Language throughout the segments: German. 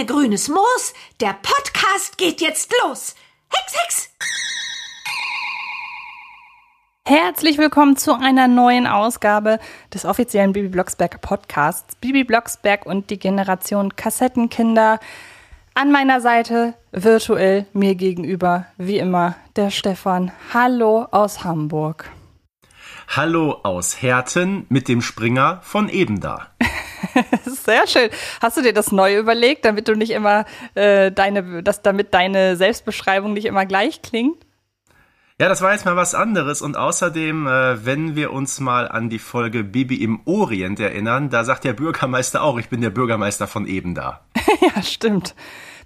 Mene grünes Moos, der Podcast geht jetzt los. Hex, Hex! Herzlich willkommen zu einer neuen Ausgabe des offiziellen Bibi Blocksberg Podcasts. Bibi Blocksberg und die Generation Kassettenkinder. An meiner Seite virtuell mir gegenüber, wie immer, der Stefan. Hallo aus Hamburg. Hallo aus Herten mit dem Springer von eben da. Sehr schön. Hast du dir das neu überlegt, damit du nicht immer äh, deine, dass damit deine Selbstbeschreibung nicht immer gleich klingt? Ja, das war jetzt mal was anderes und außerdem, äh, wenn wir uns mal an die Folge Bibi im Orient erinnern, da sagt der Bürgermeister auch, ich bin der Bürgermeister von eben da. ja, stimmt.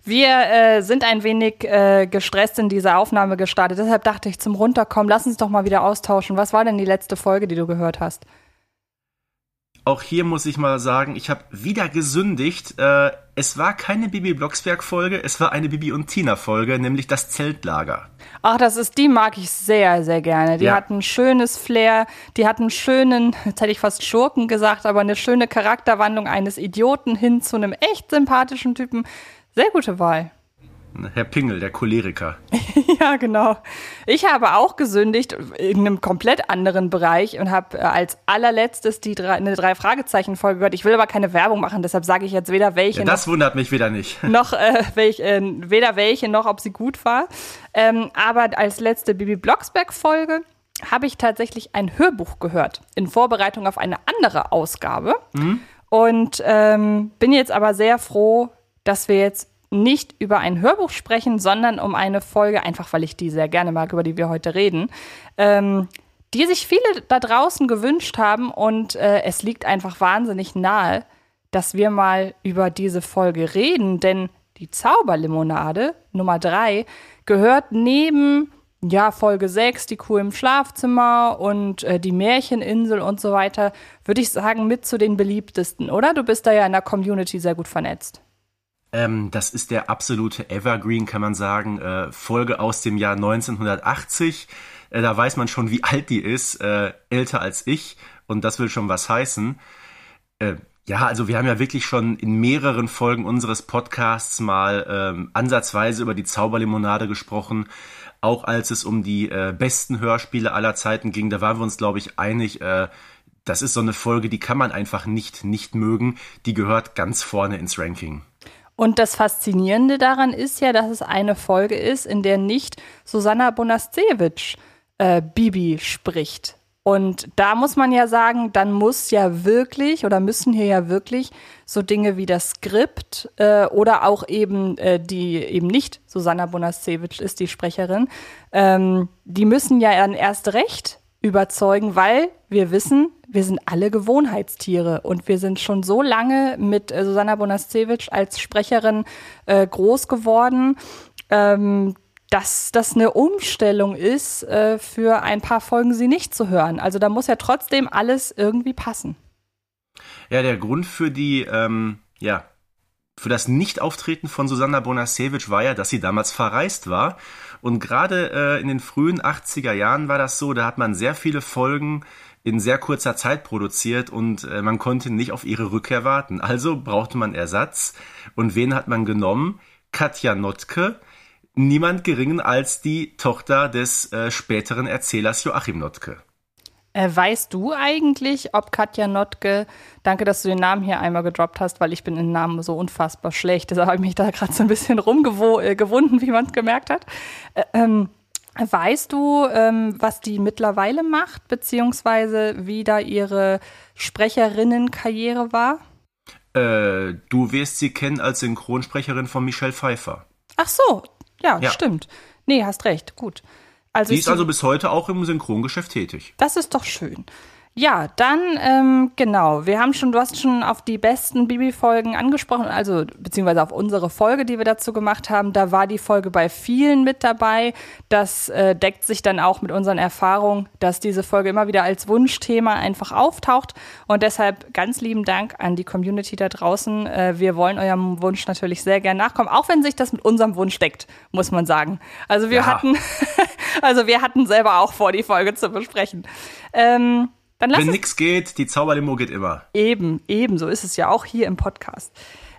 Wir äh, sind ein wenig äh, gestresst in diese Aufnahme gestartet. Deshalb dachte ich zum Runterkommen, lass uns doch mal wieder austauschen. Was war denn die letzte Folge, die du gehört hast? Auch hier muss ich mal sagen, ich habe wieder gesündigt. Äh, es war keine Bibi Blocksberg Folge, es war eine Bibi und Tina Folge, nämlich das Zeltlager. Ach, das ist, die mag ich sehr, sehr gerne. Die Ja. hat ein schönes Flair, die hat einen schönen, jetzt hätte ich fast Schurken gesagt, aber eine schöne Charakterwandlung eines Idioten hin zu einem echt sympathischen Typen. Sehr gute Wahl. Herr Pingel, der Choleriker. Ja, genau. Ich habe auch gesündigt in einem komplett anderen Bereich und habe äh, als allerletztes die drei, eine drei Fragezeichen Folge gehört. Ich will aber keine Werbung machen, deshalb sage ich jetzt weder welche Ja, das wundert mich wieder nicht. noch äh, welch, äh, weder welche noch ob sie gut war. Ähm, aber als letzte Bibi Blocksberg Folge habe ich tatsächlich ein Hörbuch gehört in Vorbereitung auf eine andere Ausgabe und ähm, bin jetzt aber sehr froh, dass wir jetzt nicht über ein Hörbuch sprechen, sondern um eine Folge, einfach weil ich die sehr gerne mag, über die wir heute reden, ähm, die sich viele da draußen gewünscht haben und äh, es liegt einfach wahnsinnig nahe, dass wir mal über diese Folge reden, denn die Zauberlimonade Nummer drei gehört neben ja, Folge 6, die Kuh im Schlafzimmer und äh, die Märcheninsel und so weiter, würde ich sagen, mit zu den beliebtesten, oder? Du bist da ja in der Community sehr gut vernetzt. Ähm, das ist der absolute Evergreen, kann man sagen. Äh, Folge aus dem Jahr 1980. Äh, da weiß man schon, wie alt die ist. Äh, älter als ich. Und das will schon was heißen. Äh, ja, also wir haben ja wirklich schon in mehreren Folgen unseres Podcasts mal ähm, ansatzweise über die Zauberlimonade gesprochen. Auch als es um die äh, besten Hörspiele aller Zeiten ging, da waren wir uns, glaube ich, einig, äh, das ist so eine Folge, die kann man einfach nicht nicht mögen. Die gehört ganz vorne ins Ranking. Und das Faszinierende daran ist ja, dass es eine Folge ist, in der nicht Susanna Bonascevic äh, Bibi spricht. Und da muss man ja sagen, dann muss ja wirklich oder müssen hier ja wirklich so Dinge wie das Skript äh, oder auch eben äh, die eben nicht Susanna Bonascevic ist die Sprecherin, ähm, die müssen ja dann erst recht überzeugen, weil wir wissen, wir sind alle Gewohnheitstiere und wir sind schon so lange mit äh, Susanna Bonascevic als Sprecherin äh, groß geworden, ähm, dass das eine Umstellung ist, äh, für ein paar Folgen sie nicht zu hören. Also da muss ja trotzdem alles irgendwie passen. Ja, der Grund für die, ähm, ja, für das Nichtauftreten von Susanna Bonasewicz war ja, dass sie damals verreist war. Und gerade äh, in den frühen 80er Jahren war das so, da hat man sehr viele Folgen in sehr kurzer Zeit produziert und äh, man konnte nicht auf ihre Rückkehr warten. Also brauchte man Ersatz. Und wen hat man genommen? Katja Notke, niemand geringen als die Tochter des äh, späteren Erzählers Joachim Notke. Äh, weißt du eigentlich, ob Katja Notke, danke, dass du den Namen hier einmal gedroppt hast, weil ich bin in Namen so unfassbar schlecht, deshalb habe ich mich da gerade so ein bisschen rumgewunden, wie man es gemerkt hat. Äh, ähm, weißt du, ähm, was die mittlerweile macht, beziehungsweise wie da ihre Sprecherinnenkarriere war? Äh, du wirst sie kennen als Synchronsprecherin von Michelle Pfeiffer. Ach so, ja, Ja. stimmt. Nee, hast recht, gut. Also ich- ist also bis heute auch im Synchrongeschäft tätig. Das ist doch schön. Ja, dann, ähm, genau. Wir haben schon, du hast schon auf die besten Bibi-Folgen angesprochen, also beziehungsweise auf unsere Folge, die wir dazu gemacht haben. Da war die Folge bei vielen mit dabei. Das äh, deckt sich dann auch mit unseren Erfahrungen, dass diese Folge immer wieder als Wunschthema einfach auftaucht. Und deshalb ganz lieben Dank an die Community da draußen. Äh, wir wollen eurem Wunsch natürlich sehr gern nachkommen, auch wenn sich das mit unserem Wunsch deckt, muss man sagen. Also wir Ja. hatten, also wir hatten selber auch vor, die Folge zu besprechen. Ähm, dann lass Wenn nix geht, die Zauberlimo geht immer. Eben, eben, so ist es ja auch hier im Podcast.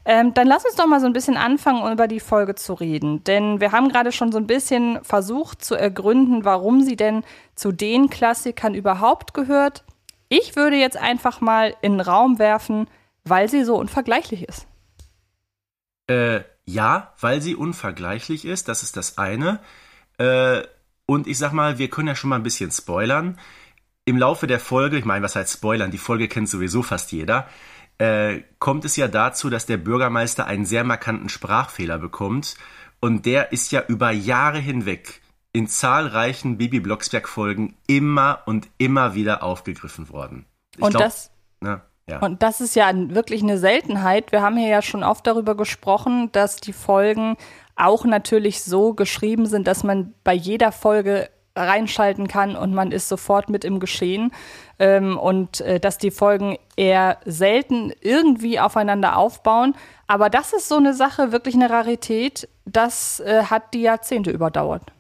Ähm, dann lass uns doch mal so ein bisschen anfangen, um über die Folge zu reden. Denn wir haben gerade schon so ein bisschen versucht zu ergründen, warum sie denn zu den Klassikern überhaupt gehört. Ich würde jetzt einfach mal in den Raum werfen, weil sie so unvergleichlich ist. Äh, ja, weil sie unvergleichlich ist, das ist das eine. Äh, und ich sag mal, wir können ja schon mal ein bisschen spoilern. Im Laufe der Folge, ich meine, was heißt spoilern? Die Folge kennt sowieso fast jeder. Äh, kommt es ja dazu, dass der Bürgermeister einen sehr markanten Sprachfehler bekommt. Und der ist ja über Jahre hinweg in zahlreichen Bibi Blocksberg-Folgen immer und immer wieder aufgegriffen worden. Ich Und glaub, das Ne, ja. Und das ist ja wirklich eine Seltenheit. Wir haben hier ja schon oft darüber gesprochen, dass die Folgen auch natürlich so geschrieben sind, dass man bei jeder Folge reinschalten kann und man ist sofort mit im Geschehen. Ähm, und äh, dass die Folgen eher selten irgendwie aufeinander aufbauen. Aber das ist so eine Sache, wirklich eine Rarität. Das äh, hat die Jahrzehnte überdauert.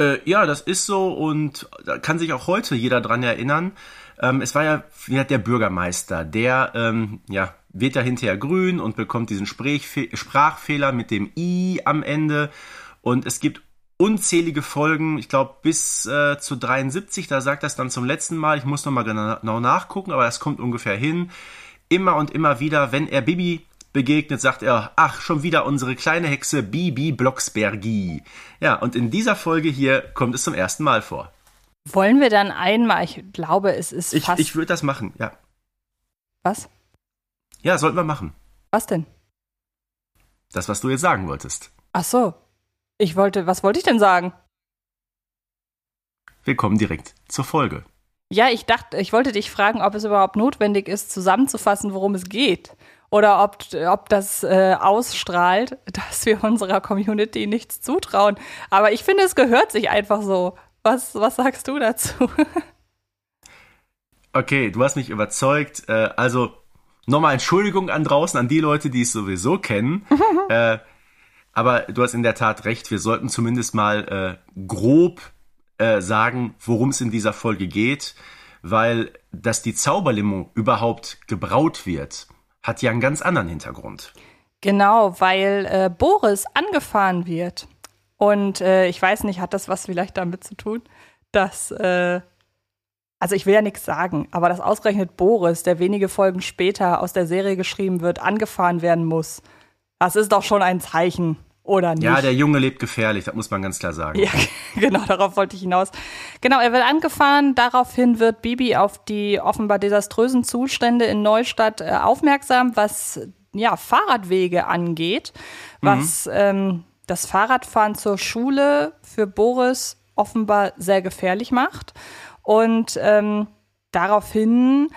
Äh, ja, das ist so und da kann sich auch heute jeder dran erinnern. Ähm, es war ja ja, der Bürgermeister, der ähm, ja, wird ja hinterher grün und bekommt diesen Sprechfe Sprachfehler mit dem I am Ende. Und es gibt unzählige Folgen, ich glaube bis äh, zu 73, da sagt das dann zum letzten Mal, ich muss nochmal genau nachgucken, aber das kommt ungefähr hin. Immer und immer wieder, wenn er Bibi begegnet, sagt er, ach, schon wieder unsere kleine Hexe Bibi Blocksbergi. Ja, und in dieser Folge hier kommt es zum ersten Mal vor. Wollen wir dann einmal, ich glaube, es ist Ich, fast. ich würde das machen, ja. was? Ja, sollten wir machen. Was denn? Das, was du jetzt sagen wolltest. Ach so. Ich wollte, was wollte ich denn sagen? Wir kommen direkt zur Folge. Ja, ich dachte, ich wollte dich fragen, ob es überhaupt notwendig ist, zusammenzufassen, worum es geht. Oder ob, ob das äh, ausstrahlt, dass wir unserer Community nichts zutrauen. Aber ich finde, es gehört sich einfach so. Was, was sagst du dazu? Okay, du hast mich überzeugt. Äh, also nochmal Entschuldigung an draußen, an die Leute, die es sowieso kennen. äh, aber du hast in der Tat recht, wir sollten zumindest mal äh, grob äh, sagen, worum es in dieser Folge geht, weil dass die Zauberlimo überhaupt gebraut wird, hat ja einen ganz anderen Hintergrund. Genau, weil äh, Boris angefahren wird. Und äh, ich weiß nicht, hat das was vielleicht damit zu tun, dass, äh, also ich will ja nichts sagen, aber dass ausgerechnet Boris, der wenige Folgen später aus der Serie geschrieben wird, angefahren werden muss. Das ist doch schon ein Zeichen, oder nicht? Ja, der Junge lebt gefährlich, das muss man ganz klar sagen. Ja, genau, darauf wollte ich hinaus. Genau, er wird angefahren. Daraufhin wird Bibi auf die offenbar desaströsen Zustände in Neustadt äh, aufmerksam, was ja Fahrradwege angeht, was ähm, das Fahrradfahren zur Schule für Boris offenbar sehr gefährlich macht. Und ähm, daraufhin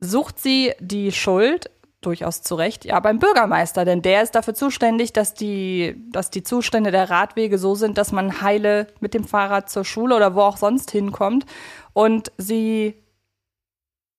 sucht sie die Schuld durchaus zu Recht, ja, beim Bürgermeister, denn der ist dafür zuständig, dass die, dass die Zustände der Radwege so sind, dass man heile mit dem Fahrrad zur Schule oder wo auch sonst hinkommt. Und sie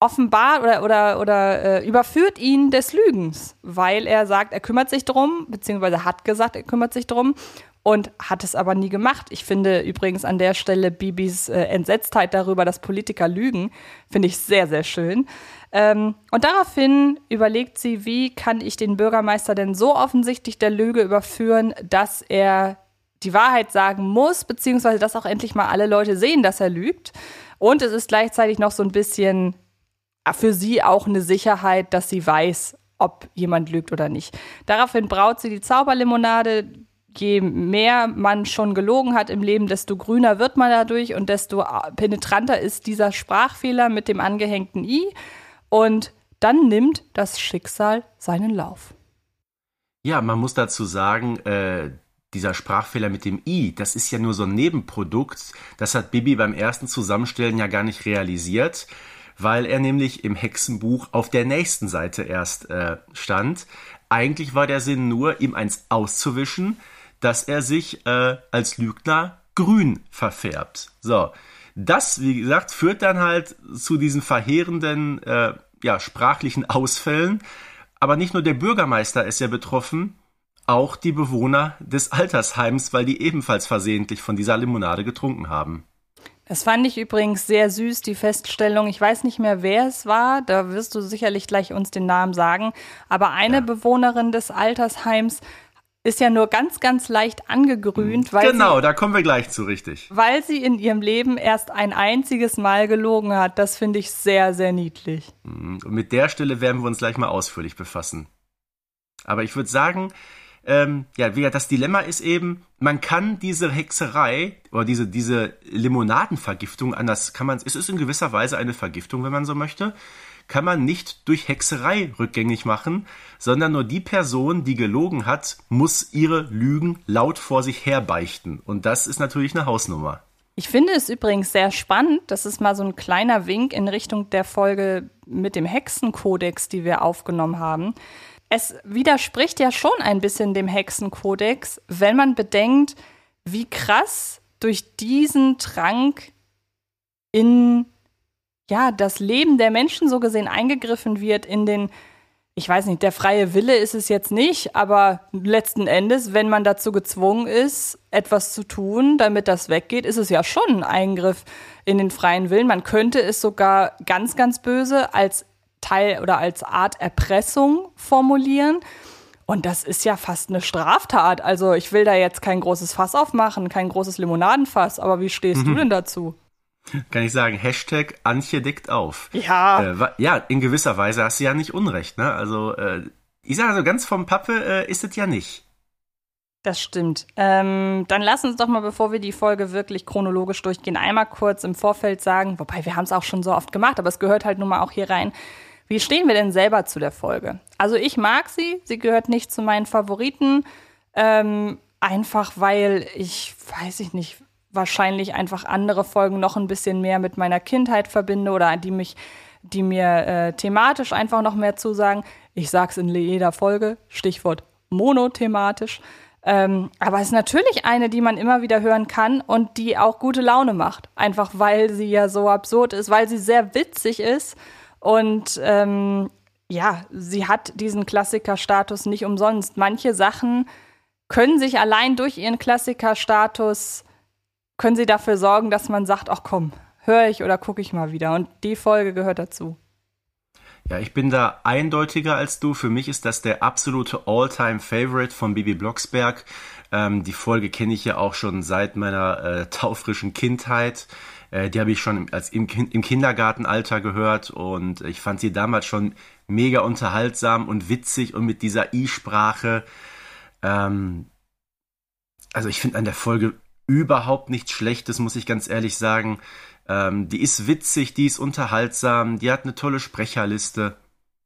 offenbart oder, oder, oder äh, überführt ihn des Lügens, weil er sagt, er kümmert sich drum, beziehungsweise hat gesagt, er kümmert sich drum und hat es aber nie gemacht. Ich finde übrigens an der Stelle Bibis äh, Entsetztheit darüber, dass Politiker lügen, finde ich sehr, sehr schön. Ähm, und daraufhin überlegt sie, wie kann ich den Bürgermeister denn so offensichtlich der Lüge überführen, dass er die Wahrheit sagen muss, beziehungsweise dass auch endlich mal alle Leute sehen, dass er lügt. Und es ist gleichzeitig noch so ein bisschen für sie auch eine Sicherheit, dass sie weiß, ob jemand lügt oder nicht. Daraufhin braut sie die Zauberlimonade. Je mehr man schon gelogen hat im Leben, desto grüner wird man dadurch und desto penetranter ist dieser Sprachfehler mit dem angehängten i. Und dann nimmt das Schicksal seinen Lauf. Ja, man muss dazu sagen, äh, dieser Sprachfehler mit dem i, das ist ja nur so ein Nebenprodukt. Das hat Bibi beim ersten Zusammenstellen ja gar nicht realisiert. Weil er nämlich im Hexenbuch auf der nächsten Seite erst äh, stand. Eigentlich war der Sinn nur, ihm eins auszuwischen, dass er sich äh, als Lügner grün verfärbt. So, das, wie gesagt, führt dann halt zu diesen verheerenden, äh, ja, sprachlichen Ausfällen. Aber nicht nur der Bürgermeister ist ja betroffen, auch die Bewohner des Altersheims, weil die ebenfalls versehentlich von dieser Limonade getrunken haben. Das fand ich übrigens sehr süß, die Feststellung. Ich weiß nicht mehr, wer es war. Da wirst du sicherlich gleich uns den Namen sagen. Aber eine ja. Bewohnerin des Altersheims ist ja nur ganz, ganz leicht angegrünt. Weil genau, sie, da kommen wir gleich zu, richtig. Weil sie in ihrem Leben erst ein einziges Mal gelogen hat. Das finde ich sehr, sehr niedlich. Mhm. Und mit der Stelle werden wir uns gleich mal ausführlich befassen. Aber ich würde sagen, ähm, ja, das Dilemma ist eben, man kann diese Hexerei oder diese, diese Limonadenvergiftung anders kann man, es ist in gewisser Weise eine Vergiftung, wenn man so möchte, kann man nicht durch Hexerei rückgängig machen, sondern nur die Person, die gelogen hat, muss ihre Lügen laut vor sich herbeichten. Und das ist natürlich eine Hausnummer. Ich finde es übrigens sehr spannend, das ist mal so ein kleiner Wink in Richtung der Folge mit dem Hexenkodex, die wir aufgenommen haben. Es widerspricht ja schon ein bisschen dem Hexenkodex, wenn man bedenkt, wie krass durch diesen Trank in ja, das Leben der Menschen so gesehen eingegriffen wird in den, ich weiß nicht, der freie Wille ist es jetzt nicht, aber letzten Endes, wenn man dazu gezwungen ist, etwas zu tun, damit das weggeht, ist es ja schon ein Eingriff in den freien Willen. Man könnte es sogar ganz, ganz böse als Teil oder als Art Erpressung formulieren. Und das ist ja fast eine Straftat. Also ich will da jetzt kein großes Fass aufmachen, kein großes Limonadenfass, aber wie stehst mhm. du denn dazu? Kann ich sagen, Hashtag Antje deckt auf. Ja. Äh, ja, in gewisser Weise hast du ja nicht Unrecht, ne? Also, äh, ich sage also ganz vom Pappe äh, ist es ja nicht. Das stimmt. Ähm, dann lass uns doch mal, bevor wir die Folge wirklich chronologisch durchgehen, einmal kurz im Vorfeld sagen, wobei wir haben es auch schon so oft gemacht, aber es gehört halt nun mal auch hier rein. Wie stehen wir denn selber zu der Folge? Also ich mag sie, sie gehört nicht zu meinen Favoriten, ähm, einfach weil ich, weiß ich nicht, wahrscheinlich einfach andere Folgen noch ein bisschen mehr mit meiner Kindheit verbinde oder die mich, die mir äh, thematisch einfach noch mehr zusagen. Ich sag's in jeder Folge, Stichwort monothematisch. Ähm, aber es ist natürlich eine, die man immer wieder hören kann und die auch gute Laune macht. Einfach weil sie ja so absurd ist, weil sie sehr witzig ist. Und ähm, ja, sie hat diesen Klassikerstatus nicht umsonst. Manche Sachen können sich allein durch ihren Klassikerstatus können sie dafür sorgen, dass man sagt, ach komm, höre ich oder gucke ich mal wieder. Und die Folge gehört dazu. Ja, ich bin da eindeutiger als du. Für mich ist das der absolute All-Time-Favorite von Bibi Blocksberg. Ähm, die Folge kenne ich ja auch schon seit meiner äh, taufrischen Kindheit. Äh, die habe ich schon als im, im Kindergartenalter gehört und ich fand sie damals schon mega unterhaltsam und witzig und mit dieser I-Sprache. Ähm, also ich finde an der Folge überhaupt nichts Schlechtes, muss ich ganz ehrlich sagen. Ähm, die ist witzig, die ist unterhaltsam, die hat eine tolle Sprecherliste.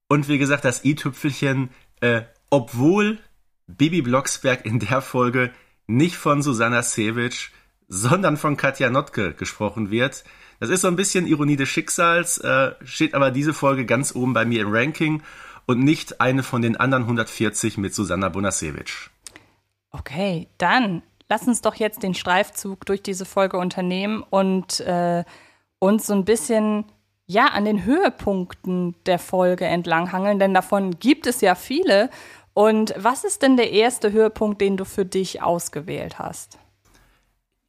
Und wie gesagt, das i-Tüpfelchen, äh, obwohl Bibi Blocksberg in der Folge nicht von Susanna Sevic, sondern von Katja Notke gesprochen wird. Das ist so ein bisschen Ironie des Schicksals, äh, steht aber diese Folge ganz oben bei mir im Ranking und nicht eine von den anderen 140 mit Susanna Bonasewicz. Okay, dann lass uns doch jetzt den Streifzug durch diese Folge unternehmen und äh, uns so ein bisschen ja an den Höhepunkten der Folge entlanghangeln, denn davon gibt es ja viele. Und was ist denn der erste Höhepunkt, den du für dich ausgewählt hast?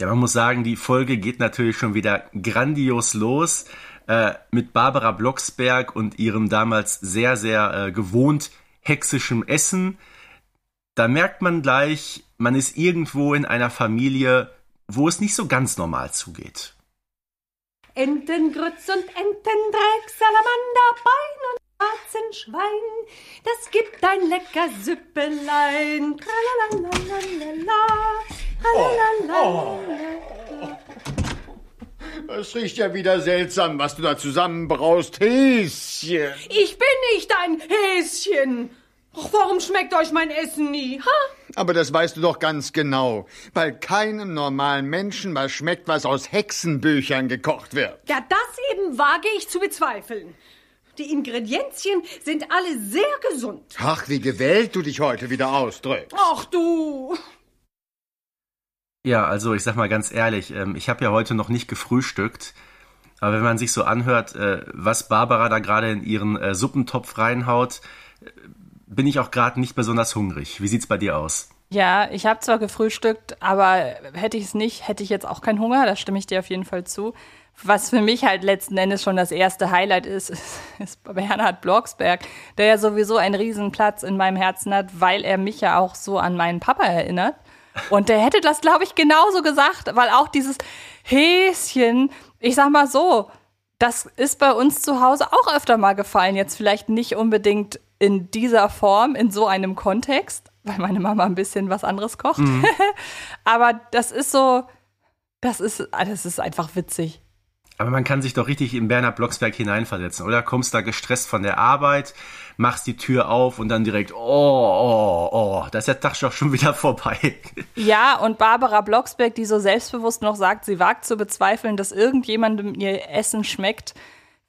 Ja, man muss sagen, die Folge geht natürlich schon wieder grandios los äh, mit Barbara Blocksberg und ihrem damals sehr, sehr äh, gewohnt hexischem Essen. Da merkt man gleich, man ist irgendwo in einer Familie, wo es nicht so ganz normal zugeht. Entengrütz und Entendreck, Salamander, Bein und schwarzen Schwein, das gibt ein lecker Süppelein. Oh, oh. Es riecht ja wieder seltsam, was du da zusammenbraust, Häschen. Ich bin nicht ein Häschen. Och, warum schmeckt euch mein Essen nie? Ha? Aber das weißt du doch ganz genau, weil keinem normalen Menschen was schmeckt, was aus Hexenbüchern gekocht wird. Ja, das eben wage ich zu bezweifeln. Die Ingredienzien sind alle sehr gesund. Ach, wie gewählt du dich heute wieder ausdrückst. Ach du. Ja, also ich sag mal ganz ehrlich, ähm, ich habe ja heute noch nicht gefrühstückt. Aber wenn man sich so anhört, äh, was Barbara da gerade in ihren äh, Suppentopf reinhaut, äh, bin ich auch gerade nicht besonders hungrig. Wie sieht's bei dir aus? Ja, ich habe zwar gefrühstückt, aber hätte ich es nicht, hätte ich jetzt auch keinen Hunger, da stimme ich dir auf jeden Fall zu. Was für mich halt letzten Endes schon das erste Highlight ist, ist, Bernhard Blocksberg, der ja sowieso einen Riesenplatz in meinem Herzen hat, weil er mich ja auch so an meinen Papa erinnert. Und der hätte das, glaube ich, genauso gesagt, weil auch dieses Häschen, ich sag mal so, das ist bei uns zu Hause auch öfter mal gefallen. Jetzt vielleicht nicht unbedingt in dieser Form, in so einem Kontext, weil meine Mama ein bisschen was anderes kocht. Mhm. Aber das ist so, das ist, das ist einfach witzig. Aber man kann sich doch richtig in Bernhard Blocksberg hineinversetzen, oder? Kommst da gestresst von der Arbeit, machst die Tür auf und dann direkt, oh, oh, oh, da ist der Tag doch schon wieder vorbei. Ja, und Barbara Blocksberg, die so selbstbewusst noch sagt, sie wagt zu bezweifeln, dass irgendjemandem ihr Essen schmeckt.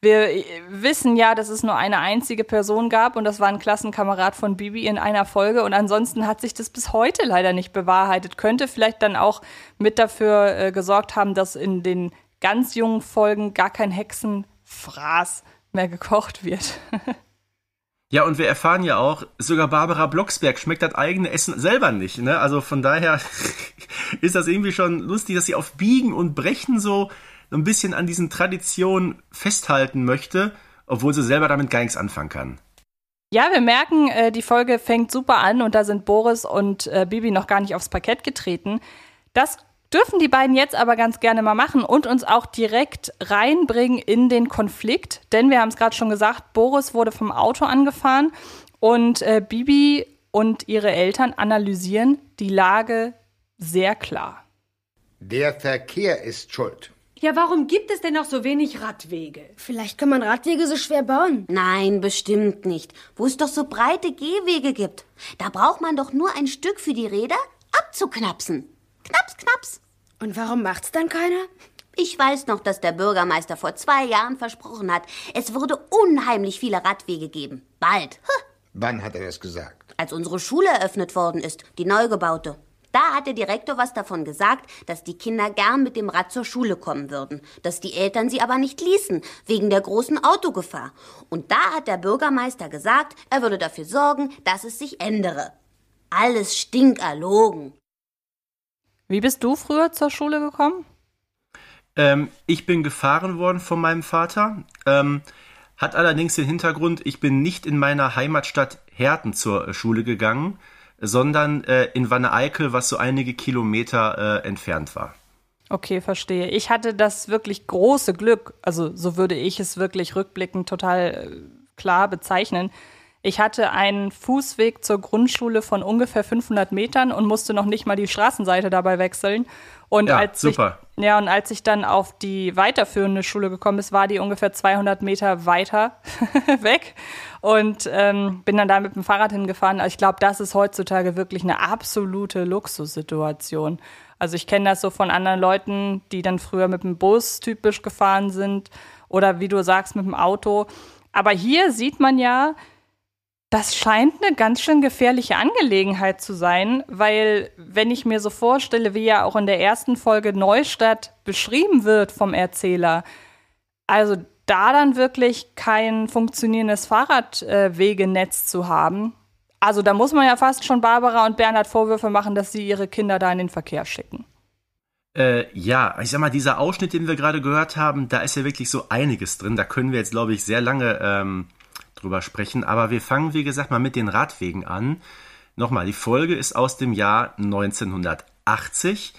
Wir wissen ja, dass es nur eine einzige Person gab und das war ein Klassenkamerad von Bibi in einer Folge und ansonsten hat sich das bis heute leider nicht bewahrheitet. Könnte vielleicht dann auch mit dafür äh, gesorgt haben, dass in den ganz jungen Folgen gar kein Hexenfraß mehr gekocht wird. Ja, und wir erfahren ja auch, sogar Barbara Blocksberg schmeckt das eigene Essen selber nicht. Ne? Also von daher ist das irgendwie schon lustig, dass sie auf Biegen und Brechen so ein bisschen an diesen Traditionen festhalten möchte, obwohl sie selber damit gar nichts anfangen kann. Ja, wir merken, äh, die Folge fängt super an und da sind Boris und äh, Bibi noch gar nicht aufs Parkett getreten. Das dürfen die beiden jetzt aber ganz gerne mal machen und uns auch direkt reinbringen in den Konflikt. Denn wir haben es gerade schon gesagt, Boris wurde vom Auto angefahren und äh, Bibi und ihre Eltern analysieren die Lage sehr klar. Der Verkehr ist schuld. Ja, warum gibt es denn noch so wenig Radwege? Vielleicht kann man Radwege so schwer bauen. Nein, bestimmt nicht. Wo es doch so breite Gehwege gibt. Da braucht man doch nur ein Stück für die Räder abzuknapsen. Knaps, knaps. Und warum macht's dann keiner? Ich weiß noch, dass der Bürgermeister vor zwei Jahren versprochen hat, es würde unheimlich viele Radwege geben. Bald. Huh. Wann hat er das gesagt? Als unsere Schule eröffnet worden ist, die neu gebaute. Da hat der Direktor was davon gesagt, dass die Kinder gern mit dem Rad zur Schule kommen würden, dass die Eltern sie aber nicht ließen, wegen der großen Autogefahr. Und da hat der Bürgermeister gesagt, er würde dafür sorgen, dass es sich ändere. Alles stinkerlogen. Wie bist du früher zur Schule gekommen? Ähm, ich bin gefahren worden von meinem Vater. Ähm, hat allerdings den Hintergrund, ich bin nicht in meiner Heimatstadt Herten zur äh, Schule gegangen, sondern äh, in Wanne-Eickel, was so einige Kilometer äh, entfernt war. Okay, verstehe. Ich hatte das wirklich große Glück, also so würde ich es wirklich rückblickend total äh, klar bezeichnen, ich hatte einen Fußweg zur Grundschule von ungefähr 500 Metern und musste noch nicht mal die Straßenseite dabei wechseln. Und ja, als super. Ich, ja, und als ich dann auf die weiterführende Schule gekommen ist, war die ungefähr 200 Meter weiter weg und ähm, bin dann da mit dem Fahrrad hingefahren. Also ich glaube, das ist heutzutage wirklich eine absolute Luxussituation. Also ich kenne das so von anderen Leuten, die dann früher mit dem Bus typisch gefahren sind oder wie du sagst mit dem Auto. Aber hier sieht man ja, das scheint eine ganz schön gefährliche Angelegenheit zu sein, weil wenn ich mir so vorstelle, wie ja auch in der ersten Folge Neustadt beschrieben wird vom Erzähler, also da dann wirklich kein funktionierendes Fahrradwegenetz zu haben, also da muss man ja fast schon Barbara und Bernhard Vorwürfe machen, dass sie ihre Kinder da in den Verkehr schicken. Äh, ja, ich sag mal, dieser Ausschnitt, den wir gerade gehört haben, da ist ja wirklich so einiges drin. Da können wir jetzt, glaube ich, sehr lange ähm, drüber sprechen. Aber wir fangen, wie gesagt, mal mit den Radwegen an. Nochmal, die Folge ist aus dem Jahr 1980.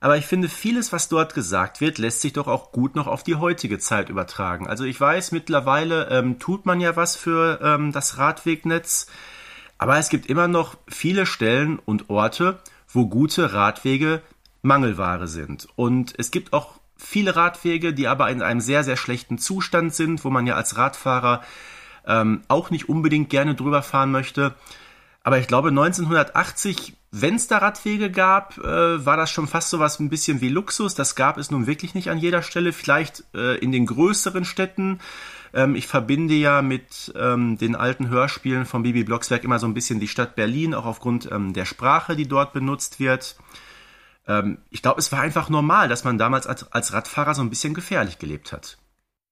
Aber ich finde, vieles, was dort gesagt wird, lässt sich doch auch gut noch auf die heutige Zeit übertragen. Also ich weiß, mittlerweile ähm, tut man ja was für ähm, das Radwegnetz. Aber es gibt immer noch viele Stellen und Orte, wo gute Radwege Mangelware sind. Und es gibt auch viele Radwege, die aber in einem sehr, sehr schlechten Zustand sind, wo man ja als Radfahrer ähm, auch nicht unbedingt gerne drüber fahren möchte. Aber ich glaube, 1980, wenn es da Radwege gab, äh, war das schon fast so was ein bisschen wie Luxus. Das gab es nun wirklich nicht an jeder Stelle. Vielleicht äh, in den größeren Städten. Ähm, ich verbinde ja mit ähm, den alten Hörspielen von Bibi Blocksberg immer so ein bisschen die Stadt Berlin, auch aufgrund ähm, der Sprache, die dort benutzt wird. Ähm, ich glaube, es war einfach normal, dass man damals als, als Radfahrer so ein bisschen gefährlich gelebt hat.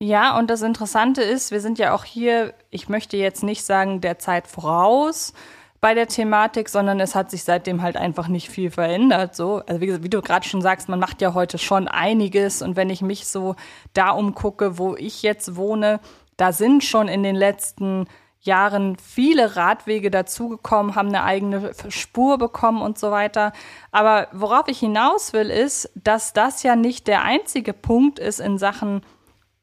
Ja, und das Interessante ist, wir sind ja auch hier, ich möchte jetzt nicht sagen, der Zeit voraus bei der Thematik, sondern es hat sich seitdem halt einfach nicht viel verändert. So, also wie, wie du gerade schon sagst, man macht ja heute schon einiges. Und wenn ich mich so da umgucke, wo ich jetzt wohne, da sind schon in den letzten Jahren viele Radwege dazugekommen, haben eine eigene Spur bekommen und so weiter. Aber worauf ich hinaus will, ist, dass das ja nicht der einzige Punkt ist in Sachen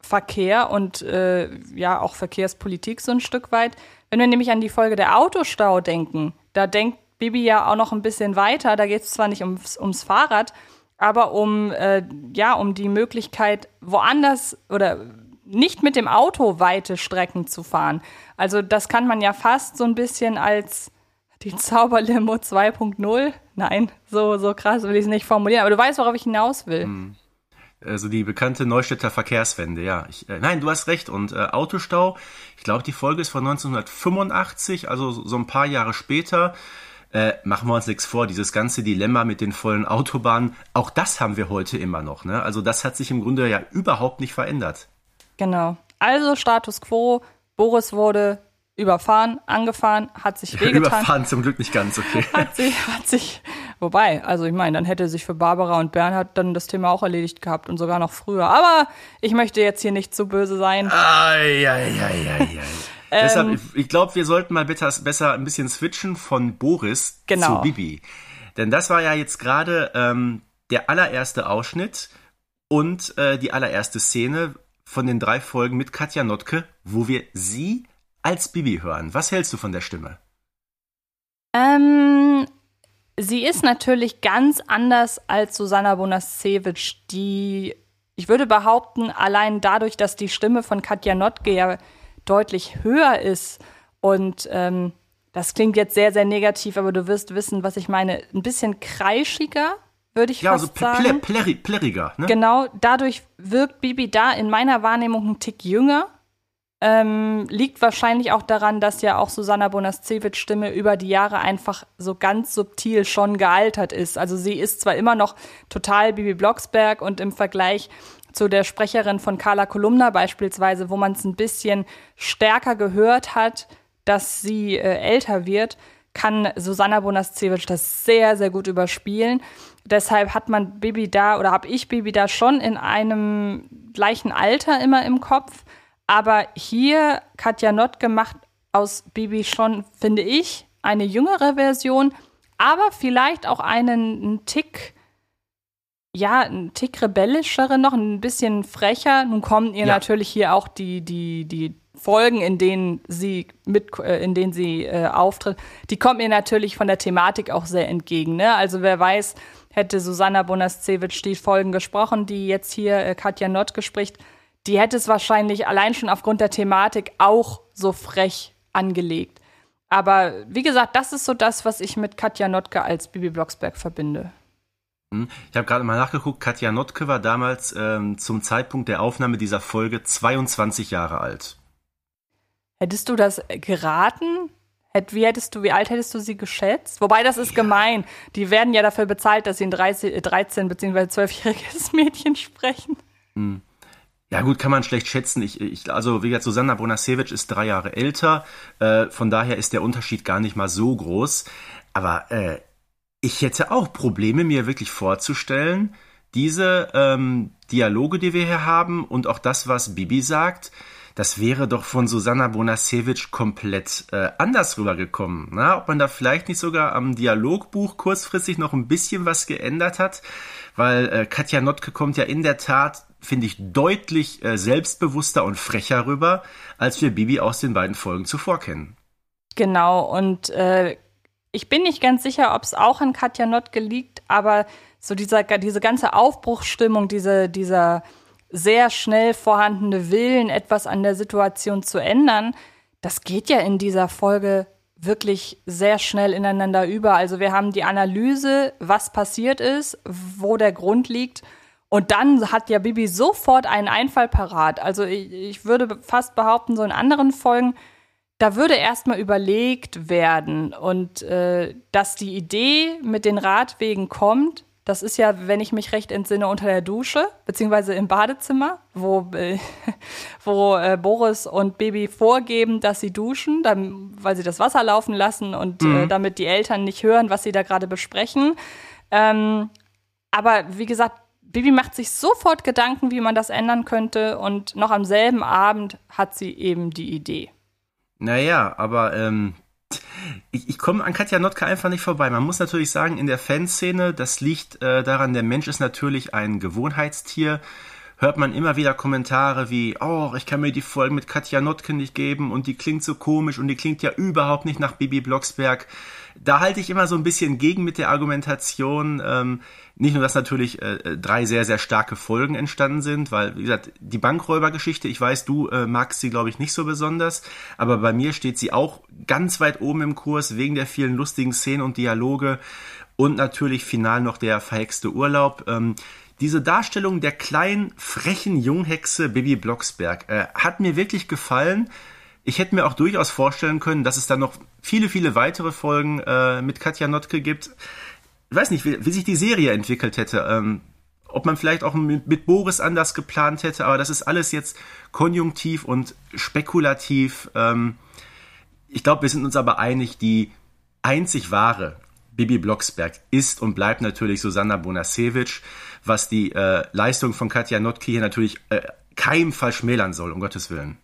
Verkehr und äh, ja auch Verkehrspolitik so ein Stück weit. Wenn wir nämlich an die Folge der Autostau denken, da denkt Bibi ja auch noch ein bisschen weiter. Da geht es zwar nicht ums, ums Fahrrad, aber um äh, ja um die Möglichkeit woanders oder nicht mit dem Auto weite Strecken zu fahren. Also das kann man ja fast so ein bisschen als die Zauberlimo 2.0. Nein, so, so krass will ich es nicht formulieren, aber du weißt, worauf ich hinaus will. Hm. Also die bekannte Neustädter Verkehrswende, ja. Ich, äh, nein, du hast recht. Und äh, Autostau, ich glaube, die Folge ist von 1985, also so ein paar Jahre später. Äh, machen wir uns nichts vor, dieses ganze Dilemma mit den vollen Autobahnen, auch das haben wir heute immer noch. Ne? Also das hat sich im Grunde ja überhaupt nicht verändert. Genau. Also Status quo, Boris wurde überfahren, angefahren, hat sich wehgetan. überfahren zum Glück nicht ganz, okay. hat sich, hat sich, wobei, also ich meine, dann hätte sich für Barbara und Bernhard dann das Thema auch erledigt gehabt und sogar noch früher. Aber ich möchte jetzt hier nicht zu böse sein. Ai, ai, ai, ai, ai. Deshalb, ich, glaube, wir sollten mal besser, besser ein bisschen switchen von Boris genau. zu Bibi. Denn das war ja jetzt gerade ähm, der allererste Ausschnitt und äh, die allererste Szene von den drei Folgen mit Katja Notke, wo wir sie als Bibi hören. Was hältst du von der Stimme? Ähm, sie ist natürlich ganz anders als Susanna Bonasewicz, die, ich würde behaupten, allein dadurch, dass die Stimme von Katja Notke ja deutlich höher ist und ähm, das klingt jetzt sehr, sehr negativ, aber du wirst wissen, was ich meine, ein bisschen kreischiger, würde ich ja, fast also sagen. Ja, also plär, plärriger. Ne? Genau, dadurch wirkt Bibi da in meiner Wahrnehmung ein Tick jünger ähm, liegt wahrscheinlich auch daran, dass ja auch Susanna Bonascevich Stimme über die Jahre einfach so ganz subtil schon gealtert ist. Also sie ist zwar immer noch total Bibi Blocksberg und im Vergleich zu der Sprecherin von Carla Kolumna beispielsweise, wo man es ein bisschen stärker gehört hat, dass sie äh, älter wird, kann Susanna Bonascevich das sehr, sehr gut überspielen. Deshalb hat man Bibi da oder habe ich Bibi da schon in einem gleichen Alter immer im Kopf. Aber hier Katja Nott gemacht aus Bibi schon, finde ich, eine jüngere Version, aber vielleicht auch einen, einen Tick, ja, ein Tick rebellischere noch, ein bisschen frecher. Nun kommen ihr ja. natürlich hier auch die, die, die Folgen, in denen sie mit, äh, in denen sie äh, auftritt, die kommen ihr natürlich von der Thematik auch sehr entgegen. Ne? Also wer weiß, hätte Susanna Bonascevich die Folgen gesprochen, die jetzt hier äh, Katja Nott gespricht, die hätte es wahrscheinlich allein schon aufgrund der Thematik auch so frech angelegt. Aber wie gesagt, das ist so das, was ich mit Katja Notke als Bibi Blocksberg verbinde. Hm. Ich habe gerade mal nachgeguckt, Katja Notke war damals ähm, zum Zeitpunkt der Aufnahme dieser Folge 22 Jahre alt. Hättest du das geraten? Wie hättest du, wie alt hättest du sie geschätzt? Wobei das ist ja. gemein. Die werden ja dafür bezahlt, dass sie ein 13, 13 bzw. 12-jähriges Mädchen sprechen. Hm. Ja gut, kann man schlecht schätzen. Ich, ich, also wie gesagt, Susanna Bonasewicz ist drei Jahre älter, äh, von daher ist der Unterschied gar nicht mal so groß. Aber äh, ich hätte auch Probleme, mir wirklich vorzustellen, diese ähm, Dialoge, die wir hier haben und auch das, was Bibi sagt, das wäre doch von Susanna Bonasewicz komplett äh, anders rübergekommen. Na, ob man da vielleicht nicht sogar am Dialogbuch kurzfristig noch ein bisschen was geändert hat, weil äh, Katja Notke kommt ja in der Tat finde ich, deutlich äh, selbstbewusster und frecher rüber, als wir Bibi aus den beiden Folgen zuvor kennen. Genau, und äh, ich bin nicht ganz sicher, ob es auch an Katja Notke liegt, aber so dieser, diese ganze Aufbruchsstimmung, diese, dieser sehr schnell vorhandene Willen, etwas an der Situation zu ändern, das geht ja in dieser Folge wirklich sehr schnell ineinander über. Also wir haben die Analyse, was passiert ist, wo der Grund liegt. Und dann hat ja Bibi sofort einen Einfall parat. Also ich, ich würde fast behaupten, so in anderen Folgen, da würde erstmal überlegt werden und äh, dass die Idee mit den Radwegen kommt, das ist ja, wenn ich mich recht entsinne, unter der Dusche, beziehungsweise im Badezimmer, wo, äh, wo äh, Boris und Baby vorgeben, dass sie duschen, dann, weil sie das Wasser laufen lassen und äh, mhm. äh, damit die Eltern nicht hören, was sie da gerade besprechen. Ähm, aber wie gesagt, Bibi macht sich sofort Gedanken, wie man das ändern könnte und noch am selben Abend hat sie eben die Idee. Naja, aber ähm, ich, ich komme an Katja Notka einfach nicht vorbei. Man muss natürlich sagen, in der Fanszene, das liegt äh, daran, der Mensch ist natürlich ein Gewohnheitstier. Hört man immer wieder Kommentare wie, oh, ich kann mir die Folgen mit Katja Notke nicht geben und die klingt so komisch und die klingt ja überhaupt nicht nach Bibi Blocksberg. Da halte ich immer so ein bisschen gegen mit der Argumentation. Ähm, nicht nur, dass natürlich äh, drei sehr, sehr starke Folgen entstanden sind, weil, wie gesagt, die Bankräubergeschichte, ich weiß, du äh, magst sie, glaube ich, nicht so besonders, aber bei mir steht sie auch ganz weit oben im Kurs wegen der vielen lustigen Szenen und Dialoge und natürlich final noch der verhexte Urlaub. Ähm, diese Darstellung der kleinen, frechen Junghexe Bibi Blocksberg äh, hat mir wirklich gefallen. Ich hätte mir auch durchaus vorstellen können, dass es dann noch viele, viele weitere Folgen äh, mit Katja Notke gibt ich weiß nicht, wie, wie sich die Serie entwickelt hätte. Ähm, ob man vielleicht auch mit, mit, Boris anders geplant hätte, aber das ist alles jetzt konjunktiv und spekulativ. Ähm, ich glaube, wir sind uns aber einig, die einzig wahre Bibi Blocksberg ist und bleibt natürlich Susanna Bonasewicz, was die äh, Leistung von Katja Notke hier natürlich äh, keinenfalls schmälern soll, um Gottes Willen.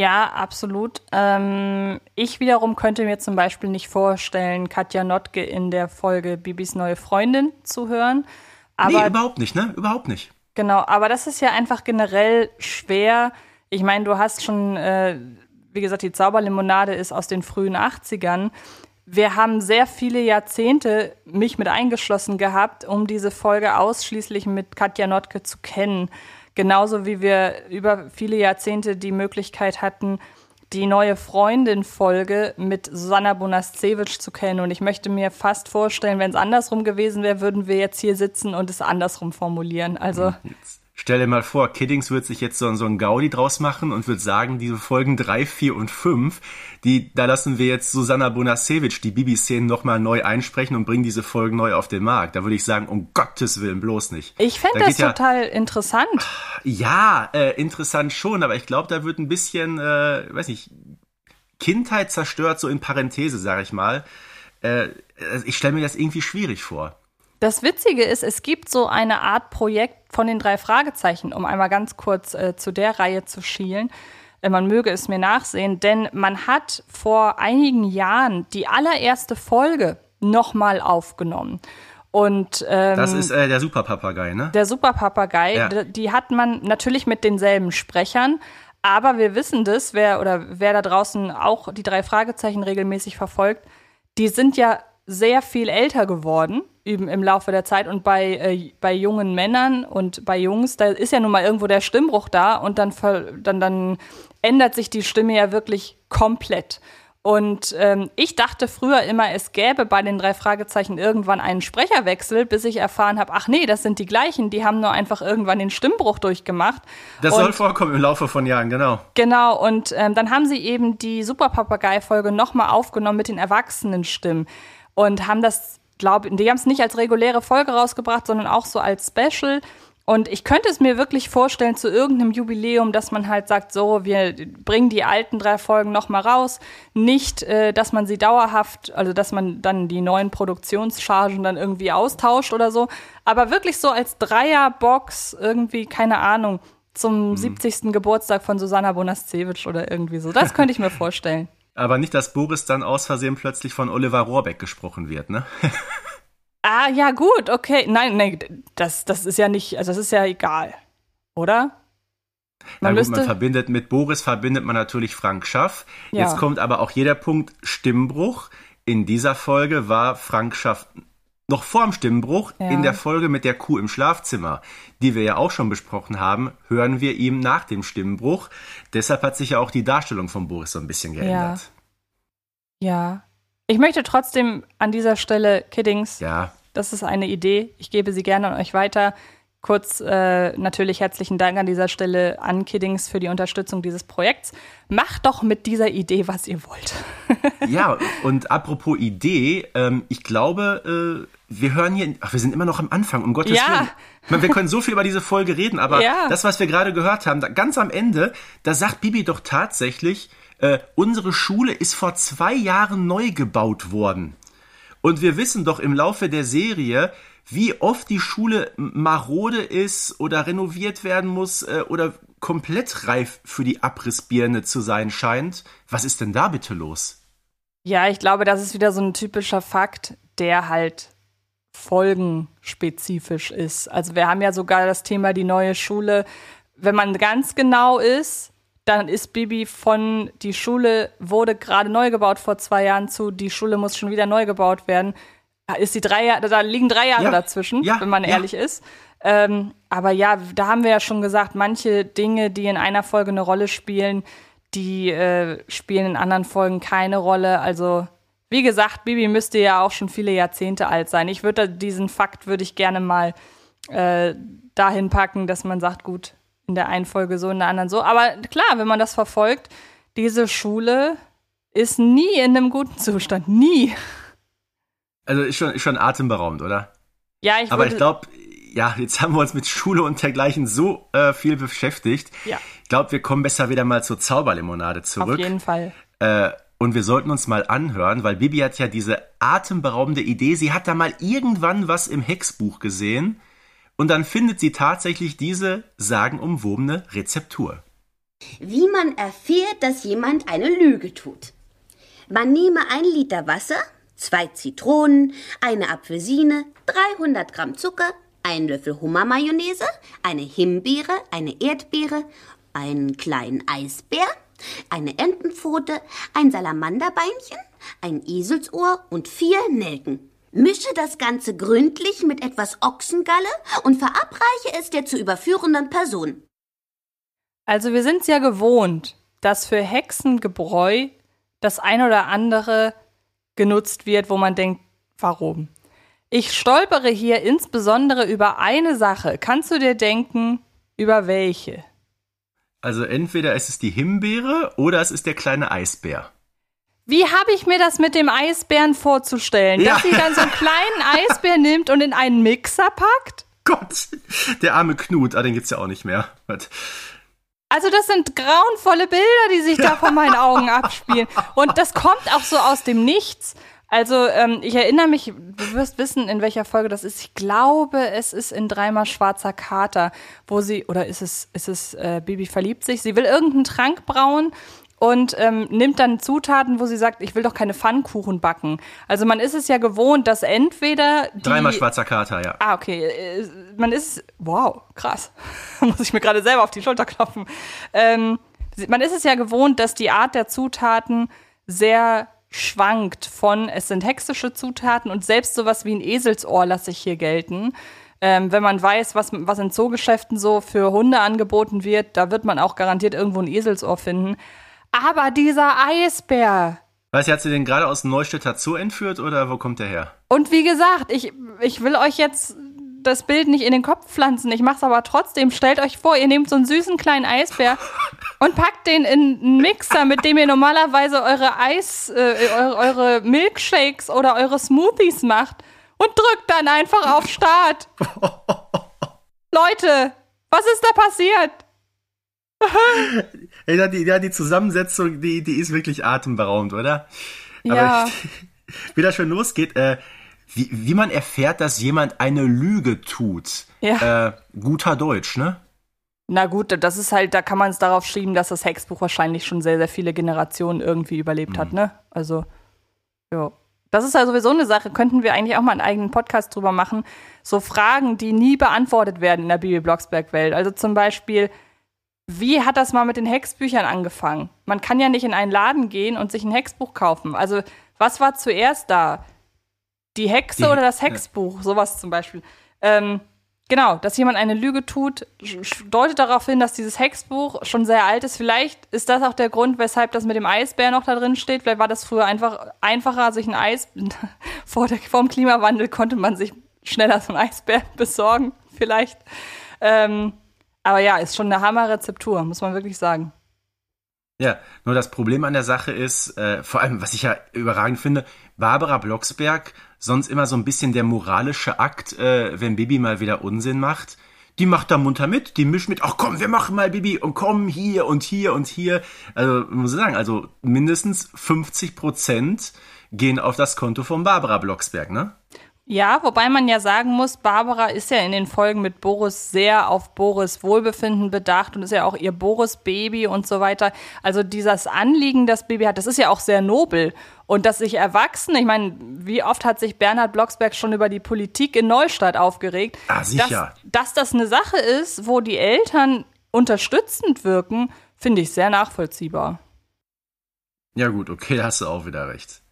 Ja, absolut. Ähm, ich wiederum könnte mir zum Beispiel nicht vorstellen, Katja Notke in der Folge Bibis neue Freundin zu hören. Aber, nee, überhaupt nicht, ne? Überhaupt nicht. Genau, aber das ist ja einfach generell schwer. Ich meine, du hast schon, äh, wie gesagt, die Zauberlimonade ist aus den frühen 80ern. Wir haben sehr viele Jahrzehnte, mich mit eingeschlossen gehabt, um diese Folge ausschließlich mit Katja Notke zu kennen. Genauso wie wir über viele Jahrzehnte die Möglichkeit hatten, die neue Freundin-Folge mit Susanna Bonascevic zu kennen. Und ich möchte mir fast vorstellen, wenn es andersrum gewesen wäre, würden wir jetzt hier sitzen und es andersrum formulieren. Also. Jetzt Stell dir mal vor, Kiddings wird sich jetzt so, so ein Gaudi draus machen und wird sagen, diese Folgen 3, 4 und 5, die, da lassen wir jetzt Susanna Bonasewicz die Bibi-Szenen nochmal neu einsprechen und bringen diese Folgen neu auf den Markt. Da würde ich sagen, um Gottes Willen bloß nicht. Ich fände da das total ja, interessant. Ja, äh, interessant schon, aber ich glaube, da wird ein bisschen, äh, weiß nicht, Kindheit zerstört, so in Parenthese, sag ich mal. Äh, ich stelle mir das irgendwie schwierig vor. Das Witzige ist, es gibt so eine Art Projekt von den drei Fragezeichen, um einmal ganz kurz äh, zu der Reihe zu schielen. Äh, man möge es mir nachsehen, denn man hat vor einigen Jahren die allererste Folge nochmal aufgenommen. Und ähm, das ist äh, der Superpapagei, ne? Der Superpapagei, ja. die hat man natürlich mit denselben Sprechern, aber wir wissen das, wer oder wer da draußen auch die drei Fragezeichen regelmäßig verfolgt, die sind ja sehr viel älter geworden im, im Laufe der Zeit und bei, äh, bei jungen Männern und bei Jungs, da ist ja nun mal irgendwo der Stimmbruch da und dann, dann, dann ändert sich die Stimme ja wirklich komplett. Und ähm, ich dachte früher immer, es gäbe bei den drei Fragezeichen irgendwann einen Sprecherwechsel, bis ich erfahren habe, ach nee, das sind die gleichen, die haben nur einfach irgendwann den Stimmbruch durchgemacht. Das und, soll vorkommen im Laufe von Jahren, genau. Genau, und ähm, dann haben sie eben die Superpapagei-Folge nochmal aufgenommen mit den Erwachsenenstimmen und haben das, glaube die haben es nicht als reguläre Folge rausgebracht, sondern auch so als Special. Und ich könnte es mir wirklich vorstellen zu irgendeinem Jubiläum, dass man halt sagt, so, wir bringen die alten drei Folgen noch mal raus. Nicht, äh, dass man sie dauerhaft, also dass man dann die neuen Produktionschargen dann irgendwie austauscht oder so, aber wirklich so als Dreierbox irgendwie, keine Ahnung, zum hm. 70. Geburtstag von Susanna Bonascevic oder irgendwie so. Das könnte ich mir vorstellen. Aber nicht, dass Boris dann aus Versehen plötzlich von Oliver Rohrbeck gesprochen wird, ne? ah, ja, gut, okay. Nein, nein, das, das ist ja nicht, also das ist ja egal, oder? Man, Na gut, man verbindet mit Boris verbindet man natürlich Frank Schaff. Ja. Jetzt kommt aber auch jeder Punkt Stimmbruch. In dieser Folge war Frank Schaff noch vorm Stimmbruch ja. in der Folge mit der Kuh im Schlafzimmer, die wir ja auch schon besprochen haben, hören wir ihm nach dem Stimmbruch. Deshalb hat sich ja auch die Darstellung von Boris so ein bisschen geändert. Ja. ja. Ich möchte trotzdem an dieser Stelle, Kiddings, Ja, das ist eine Idee. Ich gebe sie gerne an euch weiter. Kurz äh, natürlich herzlichen Dank an dieser Stelle an Kiddings für die Unterstützung dieses Projekts. Macht doch mit dieser Idee, was ihr wollt. Ja, und apropos Idee, ähm, ich glaube, äh, wir hören hier, ach, wir sind immer noch am Anfang, um Gottes Ja. Willen. Meine, wir können so viel über diese Folge reden, aber Ja. das, was wir gerade gehört haben, da, ganz am Ende, da sagt Bibi doch tatsächlich, äh, unsere Schule ist vor zwei Jahren neu gebaut worden. Und wir wissen doch im Laufe der Serie, wie oft die Schule marode ist oder renoviert werden muss äh, oder komplett reif für die Abrissbirne zu sein scheint. Was ist denn da bitte los? Ja, ich glaube, das ist wieder so ein typischer Fakt, der halt folgenspezifisch ist. Also wir haben ja sogar das Thema die neue Schule. Wenn man ganz genau ist, dann ist Bibi von die Schule wurde gerade neu gebaut vor zwei Jahren zu die Schule muss schon wieder neu gebaut werden. Da Ist die drei Jahre, da liegen drei Jahre Ja, dazwischen, ja, wenn man ja. ehrlich ist. Ähm, aber ja, da haben wir ja schon gesagt, manche Dinge, die in einer Folge eine Rolle spielen, die äh, spielen in anderen Folgen keine Rolle. Also wie gesagt, Bibi müsste ja auch schon viele Jahrzehnte alt sein. Ich würde diesen Fakt würde ich gerne mal äh, dahin packen, dass man sagt, gut, in der einen Folge so, in der anderen so. Aber klar, wenn man das verfolgt, diese Schule ist nie in einem guten Zustand. Nie. Also ist schon, ist schon atemberaubend, oder? Ja, ich Aber ich glaube, ja, jetzt haben wir uns mit Schule und dergleichen so äh, viel beschäftigt. Ja. Ich glaube, wir kommen besser wieder mal zur Zauberlimonade auf zurück. jeden Fall. Äh, und wir sollten uns mal anhören, weil Bibi hat ja diese atemberaubende Idee. Sie hat da mal irgendwann was im Hexbuch gesehen und dann findet sie tatsächlich diese sagenumwobene Rezeptur. Wie man erfährt, dass jemand eine Lüge tut. Man nehme ein Liter Wasser, zwei Zitronen, eine Apfelsine, 300 Gramm Zucker, einen Löffel Hummermayonnaise, eine Himbeere, eine Erdbeere, einen kleinen Eisbär, eine Entenpfote, ein Salamanderbeinchen, ein Eselsohr und vier Nelken. Mische das Ganze gründlich mit etwas Ochsengalle und verabreiche es der zu überführenden Person. Also wir sind es ja gewohnt, dass für Hexengebräu das ein oder andere genutzt wird, wo man denkt, warum? Ich stolpere hier insbesondere über eine Sache. Kannst du dir denken, über welche? Also entweder ist es die Himbeere oder es ist der kleine Eisbär. Wie habe ich mir das mit dem Eisbären vorzustellen? Dass Ja. sie dann so einen kleinen Eisbär nimmt und in einen Mixer packt? Gott, der arme Knut, ah, den gibt's ja auch nicht mehr. Also das sind grauenvolle Bilder, die sich da vor meinen Augen abspielen. Und das kommt auch so aus dem Nichts. Also ähm, ich erinnere mich, du wirst wissen, in welcher Folge das ist. Ich glaube, es ist in Dreimal Schwarzer Kater, wo sie, oder ist es, ist es äh, Bibi verliebt sich? Sie will irgendeinen Trank brauen und ähm, nimmt dann Zutaten, wo sie sagt, ich will doch keine Pfannkuchen backen. Also man ist es ja gewohnt, dass entweder die Dreimal schwarzer Kater, ja. Ah, okay. Äh, Man ist, wow, krass. Muss ich mir gerade selber auf die Schulter klopfen. Ähm, man ist es ja gewohnt, dass die Art der Zutaten sehr schwankt von, es sind hexische Zutaten und selbst sowas wie ein Eselsohr lasse ich hier gelten. Ähm, wenn man weiß, was, was in Zoogeschäften so für Hunde angeboten wird, da wird man auch garantiert irgendwo ein Eselsohr finden. Aber dieser Eisbär, Weißt du, hat sie den gerade aus dem Neustädter Zoo entführt oder wo kommt der her? Und wie gesagt, ich, ich will euch jetzt das Bild nicht in den Kopf pflanzen. Ich mach's aber trotzdem. Stellt euch vor, ihr nehmt so einen süßen kleinen Eisbär und packt den in einen Mixer, mit dem ihr normalerweise eure Eis, äh, eure, eure Milkshakes oder eure Smoothies macht und drückt dann einfach auf Start. Leute, was ist da passiert? Ey, ja, die, ja, die Zusammensetzung, die, die ist wirklich atemberaubend, oder? Ja. Aber ich, wie das schon losgeht, äh, wie, wie man erfährt, dass jemand eine Lüge tut. Ja. Äh, guter Deutsch, ne? Na gut, das ist halt, da kann man es darauf schieben, dass das Hexbuch wahrscheinlich schon sehr, sehr viele Generationen irgendwie überlebt hat, ne? Also, ja. Das ist ja sowieso eine Sache, könnten wir eigentlich auch mal einen eigenen Podcast drüber machen. So Fragen, die nie beantwortet werden in der Bibi Blocksberg-Welt. Also zum Beispiel, wie hat das mal mit den Hexbüchern angefangen? Man kann ja nicht in einen Laden gehen und sich ein Hexbuch kaufen. Also, was war zuerst da? Die Hexe Die- oder das Hexbuch? Sowas zum Beispiel. Ähm, Genau, dass jemand eine Lüge tut, deutet darauf hin, dass dieses Hexbuch schon sehr alt ist. Vielleicht ist das auch der Grund, weshalb das mit dem Eisbär noch da drin steht. Vielleicht war das früher einfach einfacher, sich ein Eis vor, der, vor dem Klimawandel konnte man sich schneller so ein Eisbär besorgen, vielleicht. Ähm, aber ja, ist schon eine Hammerrezeptur, muss man wirklich sagen. Ja, nur das Problem an der Sache ist, äh, vor allem, was ich ja überragend finde, Barbara Blocksberg, sonst immer so ein bisschen der moralische Akt, äh, wenn Bibi mal wieder Unsinn macht. Die macht da munter mit, die mischt mit, ach komm, wir machen mal Bibi und komm hier und hier und hier. Also, muss ich sagen, also mindestens 50 Prozent gehen auf das Konto von Barbara Blocksberg, ne? Ja, wobei man ja sagen muss, Barbara ist ja in den Folgen mit Boris sehr auf Boris Wohlbefinden bedacht und ist ja auch ihr Boris-Baby und so weiter. Also dieses Anliegen, das Baby hat, das ist ja auch sehr nobel. Und dass sich Erwachsene, ich meine, wie oft hat sich Bernhard Blocksberg schon über die Politik in Neustadt aufgeregt? Ah, sicher. Dass, dass das eine Sache ist, wo die Eltern unterstützend wirken, finde ich sehr nachvollziehbar. Ja gut, okay, da hast du auch wieder recht.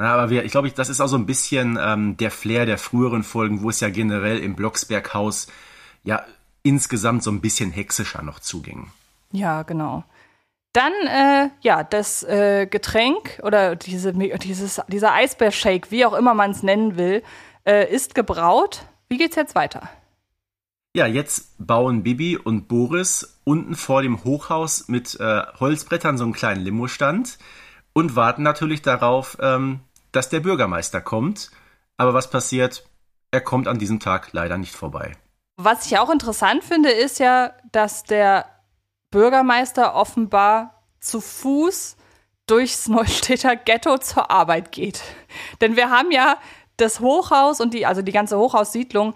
Na, aber wir, ich glaube, das ist auch so ein bisschen ähm, der Flair der früheren Folgen, wo es ja generell im Blocksberghaus ja insgesamt so ein bisschen hexischer noch zuging. Ja, genau. Dann, äh, ja, das äh, Getränk oder diese, dieses, dieser Eisbär-Shake, wie auch immer man es nennen will, äh, ist gebraut. Wie geht's jetzt weiter? Ja, jetzt bauen Bibi und Boris unten vor dem Hochhaus mit äh, Holzbrettern so einen kleinen Limostand und warten natürlich darauf, ähm, dass der Bürgermeister kommt. Aber was passiert? Er kommt an diesem Tag leider nicht vorbei. Was ich auch interessant finde, ist ja, dass der Bürgermeister offenbar zu Fuß durchs Neustädter Ghetto zur Arbeit geht. Denn wir haben ja das Hochhaus und die, also die ganze Hochhaussiedlung,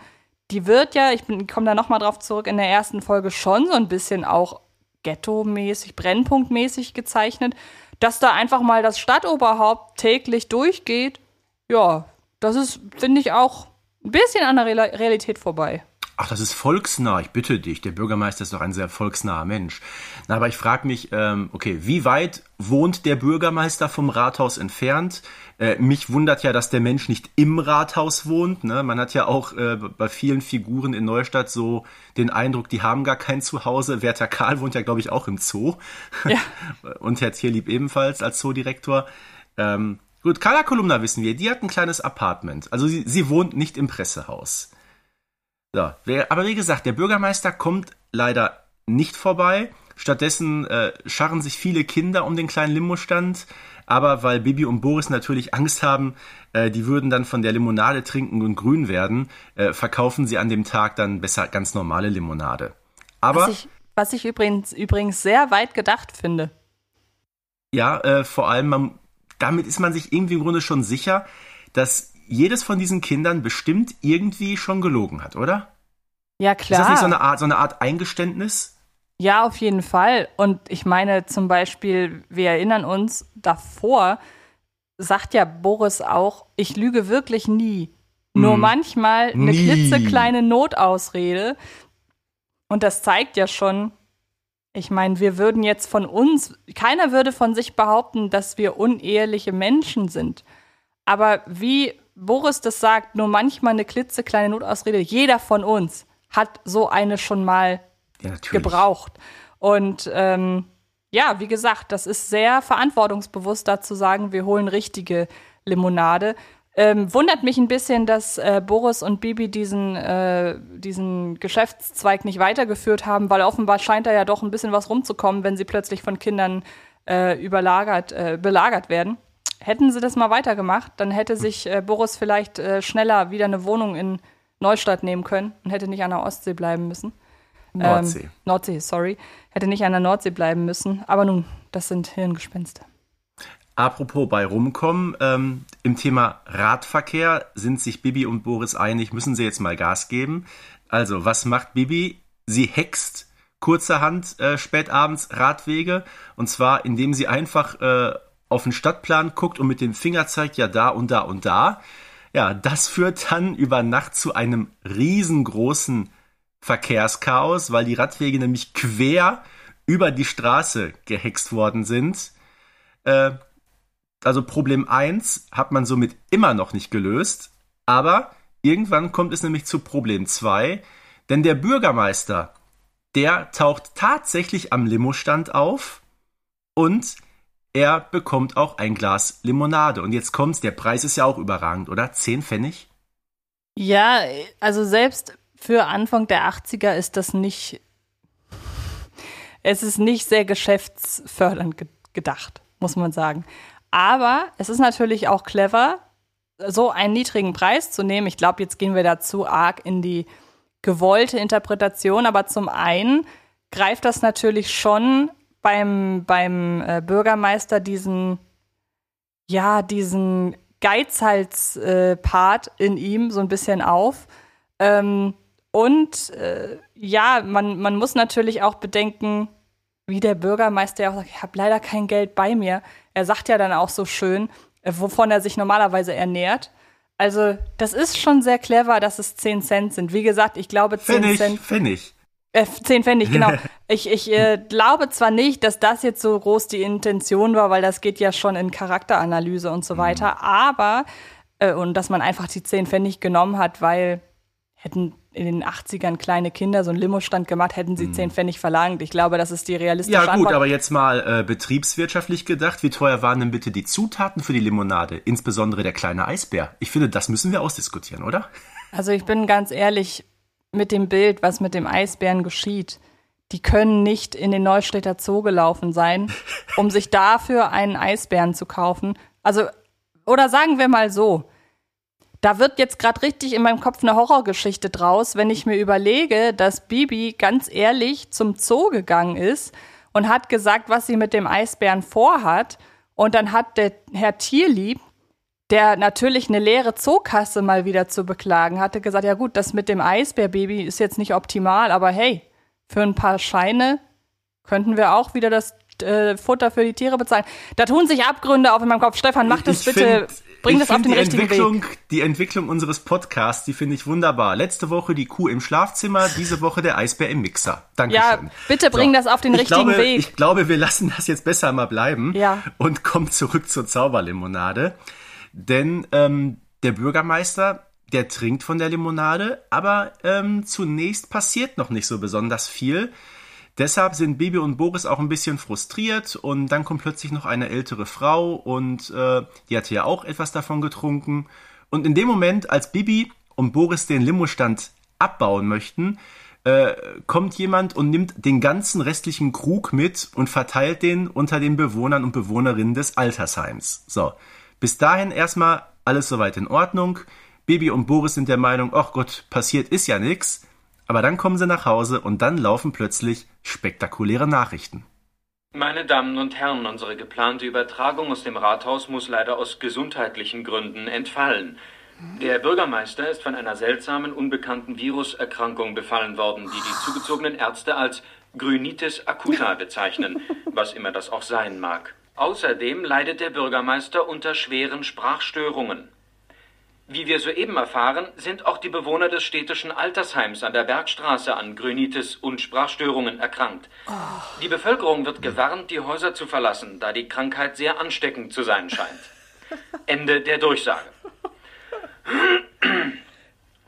die wird ja, ich komme da nochmal drauf zurück, in der ersten Folge schon so ein bisschen auch ghetto-mäßig, brennpunktmäßig gezeichnet dass da einfach mal das Stadtoberhaupt täglich durchgeht, ja, das ist, finde ich, auch ein bisschen an der Realität vorbei. Ach, das ist volksnah, ich bitte dich. Der Bürgermeister ist doch ein sehr volksnaher Mensch. Na, aber ich frage mich, ähm, okay, wie weit wohnt der Bürgermeister vom Rathaus entfernt? Äh, mich wundert ja, dass der Mensch nicht im Rathaus wohnt. Ne? Man hat ja auch äh, bei vielen Figuren in Neustadt so den Eindruck, die haben gar kein Zuhause. Werther Karl wohnt ja, glaube ich, auch im Zoo. Ja. Und Herr Tierlieb ebenfalls als Zoodirektor. Ähm, gut, Carla Kolumna wissen wir, die hat ein kleines Apartment. Also sie, sie wohnt nicht im Pressehaus. So, aber wie gesagt, der Bürgermeister kommt leider nicht vorbei. Stattdessen äh, scharren sich viele Kinder um den kleinen Limostand aber weil Bibi und Boris natürlich Angst haben, äh, die würden dann von der Limonade trinken und grün werden, äh, verkaufen sie an dem Tag dann besser ganz normale Limonade. Aber was ich, was ich übrigens, übrigens sehr weit gedacht finde. Ja, äh, vor allem, man, damit ist man sich irgendwie im Grunde schon sicher, dass jedes von diesen Kindern bestimmt irgendwie schon gelogen hat, oder? Ja, klar. Ist das nicht so eine Art, so eine Art Eingeständnis? Ja, auf jeden Fall. Und ich meine zum Beispiel, wir erinnern uns, davor sagt ja Boris auch, ich lüge wirklich nie. Nur mm. manchmal eine nie. klitzekleine Notausrede. Und das zeigt ja schon, ich meine, wir würden jetzt von uns, keiner würde von sich behaupten, dass wir uneheliche Menschen sind. Aber wie Boris das sagt, nur manchmal eine klitzekleine Notausrede, jeder von uns hat so eine schon mal ja, gebraucht. Und ähm, ja, wie gesagt, das ist sehr verantwortungsbewusst, da zu sagen, wir holen richtige Limonade. Ähm, wundert mich ein bisschen, dass äh, Boris und Bibi diesen, äh, diesen Geschäftszweig nicht weitergeführt haben, weil offenbar scheint da ja doch ein bisschen was rumzukommen, wenn sie plötzlich von Kindern äh, überlagert, äh, belagert werden. Hätten sie das mal weitergemacht, dann hätte sich äh, Boris vielleicht äh, schneller wieder eine Wohnung in Neustadt nehmen können und hätte nicht an der Ostsee bleiben müssen. Nordsee. Ähm, Nordsee, sorry. Hätte nicht an der Nordsee bleiben müssen. Aber nun, das sind Hirngespinste. Apropos bei Rumkommen, ähm, im Thema Radverkehr sind sich Bibi und Boris einig, müssen sie jetzt mal Gas geben. Also, was macht Bibi? Sie hext kurzerhand äh, spätabends Radwege und zwar indem sie einfach äh, auf den Stadtplan guckt und mit dem Finger zeigt, ja da und da und da. Ja, das führt dann über Nacht zu einem riesengroßen Verkehrschaos, weil die Radwege nämlich quer über die Straße gehext worden sind. Äh, also Problem 1 hat man somit immer noch nicht gelöst, aber irgendwann kommt es nämlich zu Problem 2, Denn der Bürgermeister, der taucht tatsächlich am Limostand auf und er bekommt auch ein Glas Limonade. Und jetzt kommt's, der Preis ist ja auch überragend, oder? Zehn Pfennig? Ja, also selbst für Anfang der 80er ist das nicht, es ist nicht sehr geschäftsfördernd ge gedacht, muss man sagen. Aber es ist natürlich auch clever, so einen niedrigen Preis zu nehmen. Ich glaube, jetzt gehen wir da zu arg in die gewollte Interpretation, aber zum einen greift das natürlich schon beim, beim äh, Bürgermeister diesen, ja, diesen Geizhals-Part äh, in ihm so ein bisschen auf. Ähm, und äh, ja, man, man muss natürlich auch bedenken, wie der Bürgermeister ja auch sagt, ich habe leider kein Geld bei mir. Er sagt ja dann auch so schön, äh, wovon er sich normalerweise ernährt. Also, das ist schon sehr clever, dass es 10 Cent sind. Wie gesagt, ich glaube 10 Pfennig, Cent. Pfennig. Äh, 10 Pfennig, genau. ich ich äh, glaube zwar nicht, dass das jetzt so groß die Intention war, weil das geht ja schon in Charakteranalyse und so weiter, aber, äh, und dass man einfach die 10 Pfennig genommen hat, weil hätten in den 80ern kleine Kinder so einen Limo-Stand gemacht, hätten sie 10 Pfennig verlangt. Ich glaube, das ist die realistische Ja gut, Antwort. aber jetzt mal äh, betriebswirtschaftlich gedacht, wie teuer waren denn bitte die Zutaten für die Limonade? Insbesondere der kleine Eisbär. Ich finde, das müssen wir ausdiskutieren, oder? Also ich bin ganz ehrlich mit dem Bild, was mit dem Eisbären geschieht. Die können nicht in den Neustädter Zoo gelaufen sein, um sich dafür einen Eisbären zu kaufen. Also, oder sagen wir mal so, da wird jetzt gerade richtig in meinem Kopf eine Horrorgeschichte draus, wenn ich mir überlege, dass Bibi ganz ehrlich zum Zoo gegangen ist und hat gesagt, was sie mit dem Eisbären vorhat. Und dann hat der Herr Tierlieb, der natürlich eine leere Zookasse mal wieder zu beklagen hatte, gesagt, ja gut, das mit dem Eisbärbaby ist jetzt nicht optimal, aber hey, für ein paar Scheine könnten wir auch wieder das äh, Futter für die Tiere bezahlen. Da tun sich Abgründe auf in meinem Kopf. Stefan, mach das Ich bitte, find- bring ich das auf den die richtigen Entwicklung, Weg. Die Entwicklung unseres Podcasts, die finde ich wunderbar. Letzte Woche die Kuh im Schlafzimmer, diese Woche der Eisbär im Mixer. Dankeschön. Ja, bitte bring das auf den ich richtigen glaube, Weg. Ich glaube, wir lassen das jetzt besser mal bleiben Ja. und kommen zurück zur Zauberlimonade. Denn ähm, der Bürgermeister, der trinkt von der Limonade, aber ähm, zunächst passiert noch nicht so besonders viel. Deshalb sind Bibi und Boris auch ein bisschen frustriert und dann kommt plötzlich noch eine ältere Frau und äh, die hatte ja auch etwas davon getrunken. Und in dem Moment, als Bibi und Boris den Limostand abbauen möchten, äh, kommt jemand und nimmt den ganzen restlichen Krug mit und verteilt den unter den Bewohnern und Bewohnerinnen des Altersheims. So, bis dahin erstmal alles soweit in Ordnung. Bibi und Boris sind der Meinung, ach Gott, passiert ist ja nix. Aber dann kommen sie nach Hause und dann laufen plötzlich spektakuläre Nachrichten. Meine Damen und Herren, unsere geplante Übertragung aus dem Rathaus muss leider aus gesundheitlichen Gründen entfallen. Der Bürgermeister ist von einer seltsamen, unbekannten Viruserkrankung befallen worden, die die zugezogenen Ärzte als Grünitis acuta bezeichnen, was immer das auch sein mag. Außerdem leidet der Bürgermeister unter schweren Sprachstörungen. Wie wir soeben erfahren, sind auch die Bewohner des städtischen Altersheims an der Bergstraße an Grünitis und Sprachstörungen erkrankt. Die Bevölkerung wird gewarnt, die Häuser zu verlassen, da die Krankheit sehr ansteckend zu sein scheint. Ende der Durchsage.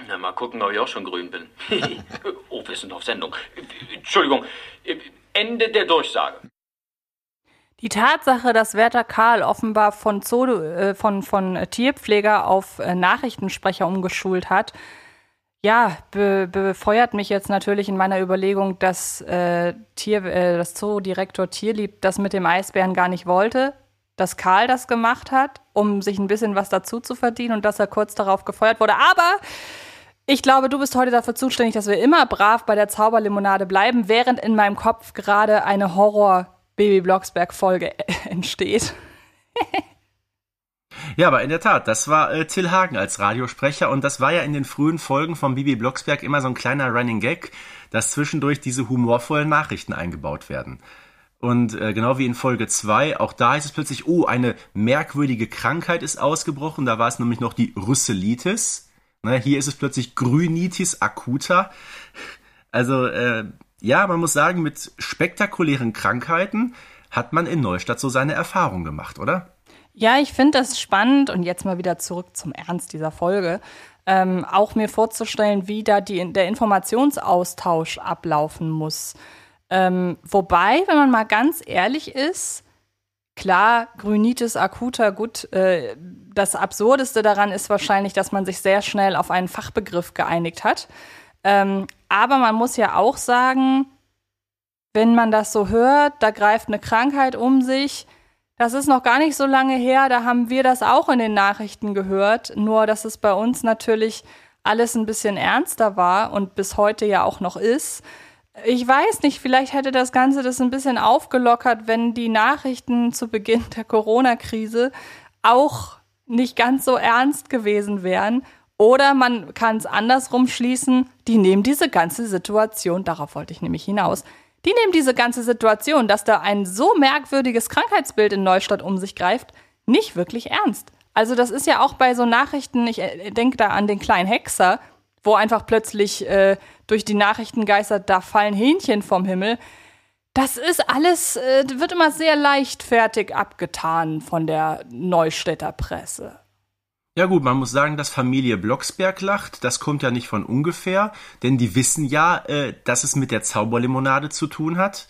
Na, mal gucken, ob ich auch schon grün bin. oh, wir sind auf Sendung. Entschuldigung. Ende der Durchsage. Die Tatsache, dass Werther Karl offenbar von, Zoo, äh, von, von äh, Tierpfleger auf äh, Nachrichtensprecher umgeschult hat, ja, be befeuert mich jetzt natürlich in meiner Überlegung, dass äh, Tier, äh, das Zoodirektor Tierlieb das mit dem Eisbären gar nicht wollte, dass Karl das gemacht hat, um sich ein bisschen was dazu zu verdienen und dass er kurz darauf gefeuert wurde. Aber ich glaube, du bist heute dafür zuständig, dass wir immer brav bei der Zauberlimonade bleiben, während in meinem Kopf gerade eine Horror- Baby Blocksberg Folge entsteht. Ja, aber in der Tat, das war äh, Till Hagen als Radiosprecher und das war ja in den frühen Folgen von Bibi Blocksberg immer so ein kleiner Running Gag, dass zwischendurch diese humorvollen Nachrichten eingebaut werden. Und äh, genau wie in Folge 2, auch da heißt es plötzlich, oh, eine merkwürdige Krankheit ist ausgebrochen. Da war es nämlich noch die Rüsselitis. Ne, hier ist es plötzlich Grünitis acuta. Also, äh, ja, man muss sagen, mit spektakulären Krankheiten hat man in Neustadt so seine Erfahrung gemacht, oder? Ja, ich finde das spannend und jetzt mal wieder zurück zum Ernst dieser Folge. ähm, auch mir vorzustellen, wie da die, der Informationsaustausch ablaufen muss. Ähm, wobei, wenn man mal ganz ehrlich ist, klar, Grünitis acuta, gut, äh, das Absurdeste daran ist wahrscheinlich, dass man sich sehr schnell auf einen Fachbegriff geeinigt hat. Ähm, aber man muss ja auch sagen, wenn man das so hört, da greift eine Krankheit um sich. Das ist noch gar nicht so lange her, da haben wir das auch in den Nachrichten gehört, nur dass es bei uns natürlich alles ein bisschen ernster war und bis heute ja auch noch ist. Ich weiß nicht, vielleicht hätte das Ganze das ein bisschen aufgelockert, wenn die Nachrichten zu Beginn der Corona-Krise auch nicht ganz so ernst gewesen wären. Oder man kann es andersrum schließen, die nehmen diese ganze Situation, darauf wollte ich nämlich hinaus, die nehmen diese ganze Situation, dass da ein so merkwürdiges Krankheitsbild in Neustadt um sich greift, nicht wirklich ernst. Also das ist ja auch bei so Nachrichten, ich äh, denke da an den kleinen Hexer, wo einfach plötzlich äh, durch die Nachrichten geistert, da fallen Hähnchen vom Himmel. Das ist alles, äh, wird immer sehr leichtfertig abgetan von der Neustädter Presse. Ja gut, man muss sagen, dass Familie Blocksberg lacht, das kommt ja nicht von ungefähr, denn die wissen ja, äh, dass es mit der Zauberlimonade zu tun hat.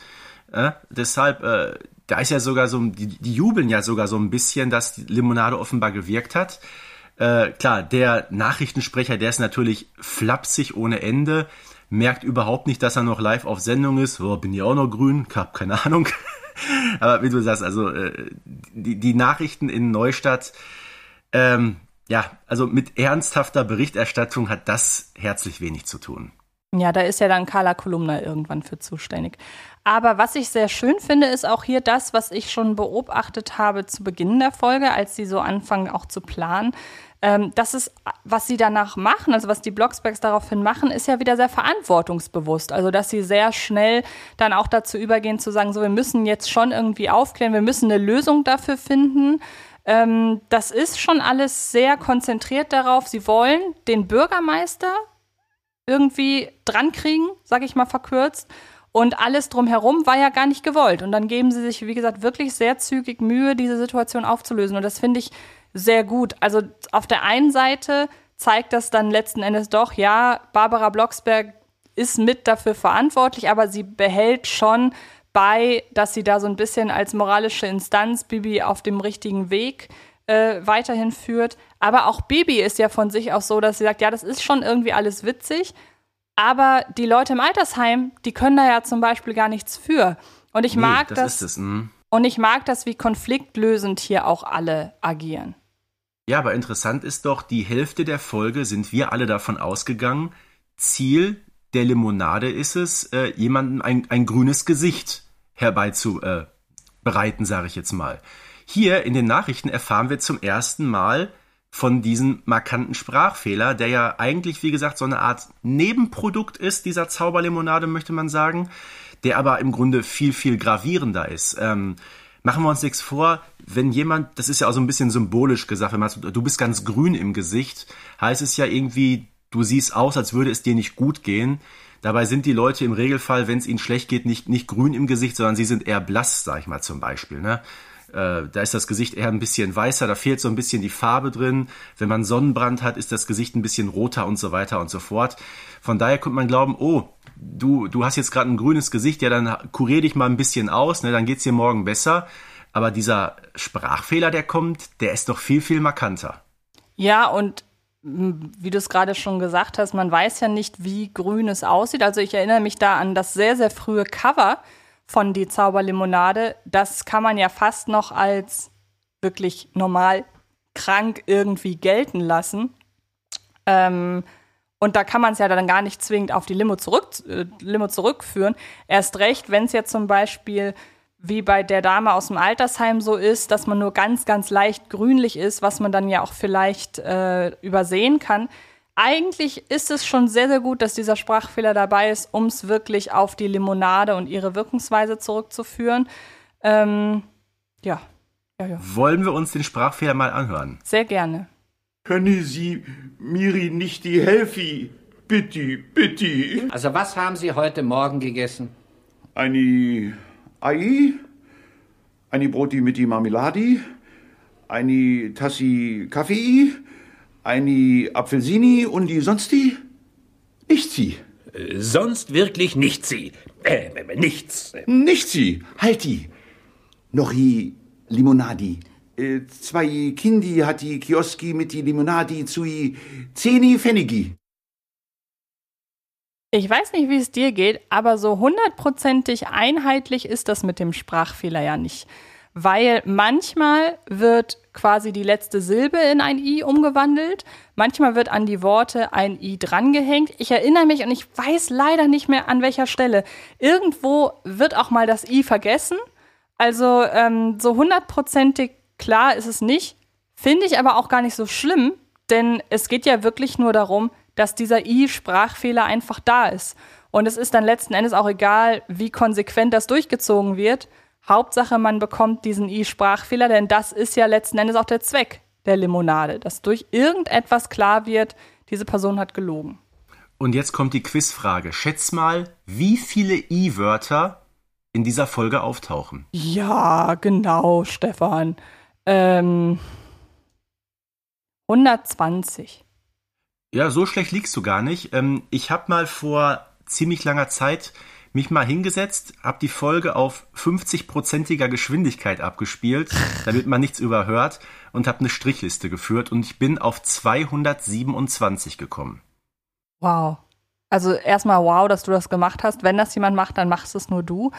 Äh, deshalb, äh, da ist ja sogar so, die, die, jubeln ja sogar so ein bisschen, dass die Limonade offenbar gewirkt hat. Äh, klar, der Nachrichtensprecher, der ist natürlich flapsig ohne Ende, merkt überhaupt nicht, dass er noch live auf Sendung ist. Oh, bin ich auch noch grün? Hab keine Ahnung. Aber wie du sagst, also äh, die, die Nachrichten in Neustadt, ähm, ja, also mit ernsthafter Berichterstattung hat das herzlich wenig zu tun. Ja, da ist ja dann Carla Kolumna irgendwann für zuständig. Aber was ich sehr schön finde, ist auch hier das, was ich schon beobachtet habe zu Beginn der Folge, als sie so anfangen auch zu planen. Ähm, das ist, was sie danach machen, also was die Blocksbergs daraufhin machen, ist ja wieder sehr verantwortungsbewusst. Also, dass sie sehr schnell dann auch dazu übergehen zu sagen, so, wir müssen jetzt schon irgendwie aufklären, wir müssen eine Lösung dafür finden. Ähm, das ist schon alles sehr konzentriert darauf. Sie wollen den Bürgermeister irgendwie drankriegen, sage ich mal verkürzt. Und alles drumherum war ja gar nicht gewollt. Und dann geben sie sich, wie gesagt, wirklich sehr zügig Mühe, diese Situation aufzulösen. Und das finde ich sehr gut. Also auf der einen Seite zeigt das dann letzten Endes doch, ja, Barbara Blocksberg ist mit dafür verantwortlich, aber sie behält schon bei, dass sie da so ein bisschen als moralische Instanz Bibi auf dem richtigen Weg äh, weiterhin führt. Aber auch Bibi ist ja von sich aus so, dass sie sagt, ja, das ist schon irgendwie alles witzig, aber die Leute im Altersheim, die können da ja zum Beispiel gar nichts für. Und ich nee, mag das. das mm. Und ich mag das, wie konfliktlösend hier auch alle agieren. Ja, aber interessant ist doch, die Hälfte der Folge sind wir alle davon ausgegangen, Ziel der Limonade ist es, äh, jemandem ein, ein grünes Gesicht herbeizubereiten, äh, sage ich jetzt mal. Hier in den Nachrichten erfahren wir zum ersten Mal von diesem markanten Sprachfehler, der ja eigentlich, wie gesagt, so eine Art Nebenprodukt ist, dieser Zauberlimonade, möchte man sagen, der aber im Grunde viel, viel gravierender ist. Ähm, machen wir uns nichts vor, wenn jemand, das ist ja auch so ein bisschen symbolisch gesagt, wenn man du bist ganz grün im Gesicht, heißt es ja irgendwie, du siehst aus, als würde es dir nicht gut gehen. Dabei sind die Leute im Regelfall, wenn es ihnen schlecht geht, nicht, nicht grün im Gesicht, sondern sie sind eher blass, sag ich mal zum Beispiel. Ne? Äh, da ist das Gesicht eher ein bisschen weißer, da fehlt so ein bisschen die Farbe drin. Wenn man Sonnenbrand hat, ist das Gesicht ein bisschen roter und so weiter und so fort. Von daher könnte man glauben, oh, du, du hast jetzt gerade ein grünes Gesicht, ja, dann kurier dich mal ein bisschen aus, ne, dann geht's dir morgen besser. Aber dieser Sprachfehler, der kommt, der ist doch viel, viel markanter. Ja, und wie du es gerade schon gesagt hast, man weiß ja nicht, wie grün es aussieht. Also ich erinnere mich da an das sehr, sehr frühe Cover von Die Zauberlimonade. Das kann man ja fast noch als wirklich normal krank irgendwie gelten lassen. Ähm, und da kann man es ja dann gar nicht zwingend auf die Limo, zurück, äh, Limo zurückführen. Erst recht, wenn es jetzt zum Beispiel wie bei der Dame aus dem Altersheim so ist, dass man nur ganz, ganz leicht grünlich ist, was man dann ja auch vielleicht äh, übersehen kann. Eigentlich ist es schon sehr, sehr gut, dass dieser Sprachfehler dabei ist, um es wirklich auf die Limonade und ihre Wirkungsweise zurückzuführen. Ähm, ja. ja, ja. Wollen wir uns den Sprachfehler mal anhören? Sehr gerne. Können Sie Miri nicht die Helfi? Bitte, bitte. Also was haben Sie heute Morgen gegessen? Eine Ai, eine Broti mit die Marmeladi, eine Tassi Kaffee, Eine Apfelsini und die sonst die? Nicht sie. Äh, Sonst wirklich nicht sie. Äh, nichts. Nicht sie. Halt die. Noch i Limonadi. Äh, zwei Kindi hat die Kioski mit die Limonadi zu i zehni Pfennigi. Ich weiß nicht, wie es dir geht, aber so hundertprozentig einheitlich ist das mit dem Sprachfehler ja nicht. Weil manchmal wird quasi die letzte Silbe in ein I umgewandelt, manchmal wird an die Worte ein I drangehängt. Ich erinnere mich und ich weiß leider nicht mehr an welcher Stelle. Irgendwo wird auch mal das I vergessen. Also ähm, so hundertprozentig klar ist es nicht. Finde ich aber auch gar nicht so schlimm, denn es geht ja wirklich nur darum, dass dieser I-Sprachfehler einfach da ist. Und es ist dann letzten Endes auch egal, wie konsequent das durchgezogen wird. Hauptsache, man bekommt diesen I-Sprachfehler, denn das ist ja letzten Endes auch der Zweck der Limonade, dass durch irgendetwas klar wird, diese Person hat gelogen. Und jetzt kommt die Quizfrage. Schätz mal, wie viele I-Wörter in dieser Folge auftauchen. Ja, genau, Stefan. Ähm, 120. Ja, so schlecht liegst du gar nicht. Ähm, ich habe mal vor ziemlich langer Zeit mich mal hingesetzt, habe die Folge auf 50-prozentiger Geschwindigkeit abgespielt, damit man nichts überhört und habe eine Strichliste geführt und ich bin auf 227 gekommen. Wow. Also erstmal wow, dass du das gemacht hast. Wenn das jemand macht, dann machst es nur du.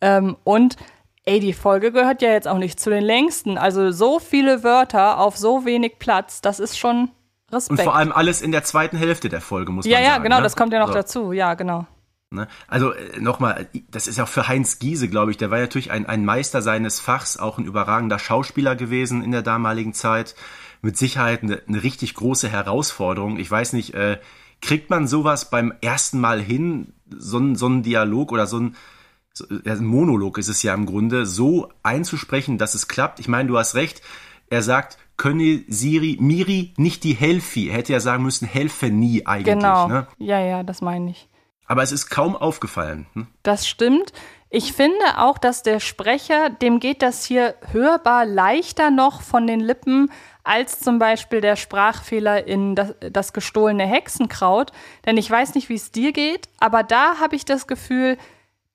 Ähm, und ey, die Folge gehört ja jetzt auch nicht zu den längsten. Also so viele Wörter auf so wenig Platz, das ist schon Respekt. Und vor allem alles in der zweiten Hälfte der Folge, muss ja, man ja, sagen. genau, ne? das kommt ja noch So. dazu. Ja, genau. Ne? Also nochmal, das ist auch für Heinz Giese, glaube ich, der war natürlich ein, ein Meister seines Fachs, auch ein überragender Schauspieler gewesen in der damaligen Zeit. Mit Sicherheit eine, eine richtig große Herausforderung. Ich weiß nicht, äh, kriegt man sowas beim ersten Mal hin, so ein, so ein Dialog oder so ein, so, ja, Monolog ist es ja im Grunde, so einzusprechen, dass es klappt? Ich meine, du hast recht, er sagt, könne Siri, Miri nicht die Helfi. Er hätte ja sagen müssen, helfe nie eigentlich. Genau. Ne? Ja, ja, das meine ich. Aber es ist kaum aufgefallen. Hm? Das stimmt. Ich finde auch, dass der Sprecher, dem geht das hier hörbar leichter noch von den Lippen als zum Beispiel der Sprachfehler in das, das gestohlene Hexenkraut. Denn ich weiß nicht, wie es dir geht, aber da habe ich das Gefühl,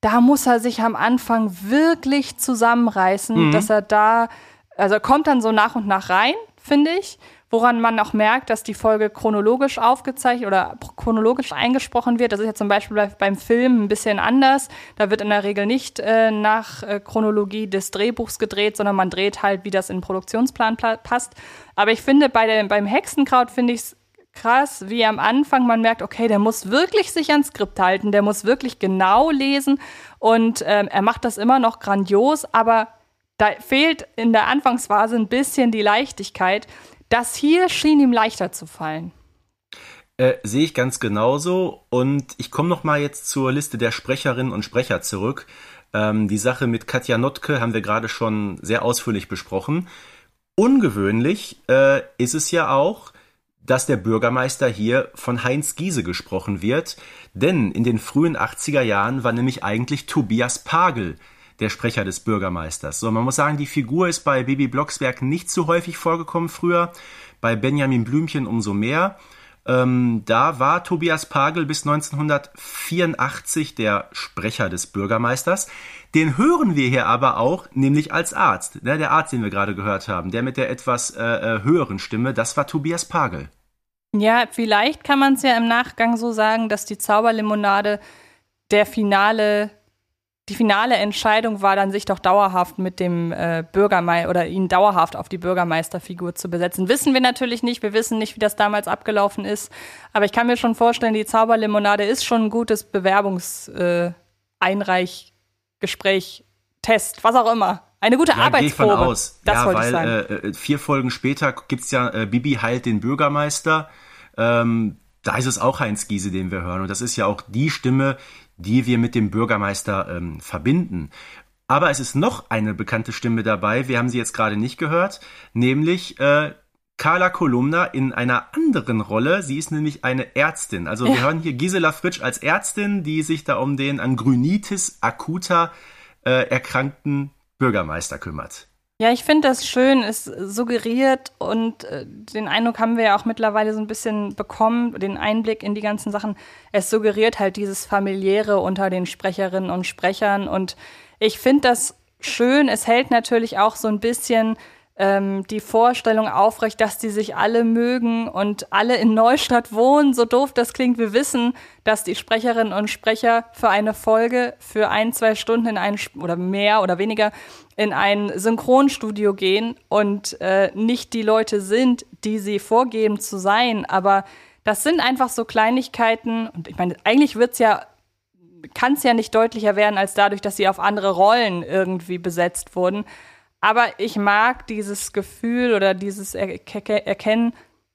da muss er sich am Anfang wirklich zusammenreißen, Mhm. dass er da, also kommt dann so nach und nach rein, finde ich, woran man auch merkt, dass die Folge chronologisch aufgezeichnet oder chronologisch eingesprochen wird. Das ist ja zum Beispiel bei, beim Film ein bisschen anders. Da wird in der Regel nicht äh, nach äh, Chronologie des Drehbuchs gedreht, sondern man dreht halt, wie das in den Produktionsplan pla- passt. Aber ich finde, bei der, beim Hexenkraut finde ich es krass, wie am Anfang man merkt, okay, der muss wirklich sich ans Skript halten, der muss wirklich genau lesen und ähm, er macht das immer noch grandios, aber da fehlt in der Anfangsphase ein bisschen die Leichtigkeit. Das hier schien ihm leichter zu fallen. Äh, Sehe ich ganz genauso. Und ich komme noch mal jetzt zur Liste der Sprecherinnen und Sprecher zurück. Ähm, die Sache mit Katja Notke haben wir gerade schon sehr ausführlich besprochen. Ungewöhnlich äh, ist es ja auch, dass der Bürgermeister hier von Heinz Giese gesprochen wird. Denn in den frühen 80er Jahren war nämlich eigentlich Tobias Pagel der Sprecher des Bürgermeisters. So, man muss sagen, die Figur ist bei Baby Blocksberg nicht so häufig vorgekommen früher, bei Benjamin Blümchen umso mehr. Ähm, da war Tobias Pagel bis 1984 der Sprecher des Bürgermeisters. Den hören wir hier aber auch, nämlich als Arzt. Ne, der Arzt, den wir gerade gehört haben, der mit der etwas äh, äh, höheren Stimme, das war Tobias Pagel. Ja, vielleicht kann man es ja im Nachgang so sagen, dass die Zauberlimonade der finale, die finale Entscheidung war, dann sich doch dauerhaft mit dem äh, Bürgermeister oder ihn dauerhaft auf die Bürgermeisterfigur zu besetzen. Wissen wir natürlich nicht. Wir wissen nicht, wie das damals abgelaufen ist. Aber ich kann mir schon vorstellen, die Zauberlimonade ist schon ein gutes Bewerbungseinreichgespräch, äh, Test, was auch immer. Eine gute Ja, gehe ich Arbeitsprobe. von aus. Das ja, wollte weil ich sagen. Äh, äh, vier Folgen später gibt's ja äh, Bibi heilt den Bürgermeister. Ähm, da ist es auch Heinz Giese, den wir hören. Und das ist ja auch die Stimme, die wir mit dem Bürgermeister ähm, verbinden. Aber es ist noch eine bekannte Stimme dabei. Wir haben sie jetzt gerade nicht gehört, nämlich äh, Carla Kolumna in einer anderen Rolle. Sie ist nämlich eine Ärztin. Also wir Ja. hören hier Gisela Fritsch als Ärztin, die sich da um den an Grünitis acuta äh, erkrankten Bürgermeister kümmert. Ja, ich finde das schön. Es suggeriert und äh, den Eindruck haben wir ja auch mittlerweile so ein bisschen bekommen, den Einblick in die ganzen Sachen. Es suggeriert halt dieses familiäre unter den Sprecherinnen und Sprechern und ich finde das schön. Es hält natürlich auch so ein bisschen ähm, die Vorstellung aufrecht, dass die sich alle mögen und alle in Neustadt wohnen. So doof das klingt, wir wissen, dass die Sprecherinnen und Sprecher für eine Folge für ein, zwei Stunden in ein oder mehr oder weniger in ein Synchronstudio gehen und äh, nicht die Leute sind, die sie vorgeben zu sein. Aber das sind einfach so Kleinigkeiten. Und ich meine, eigentlich wird's ja, kann es ja nicht deutlicher werden als dadurch, dass sie auf andere Rollen irgendwie besetzt wurden. Aber ich mag dieses Gefühl oder dieses Erkennen,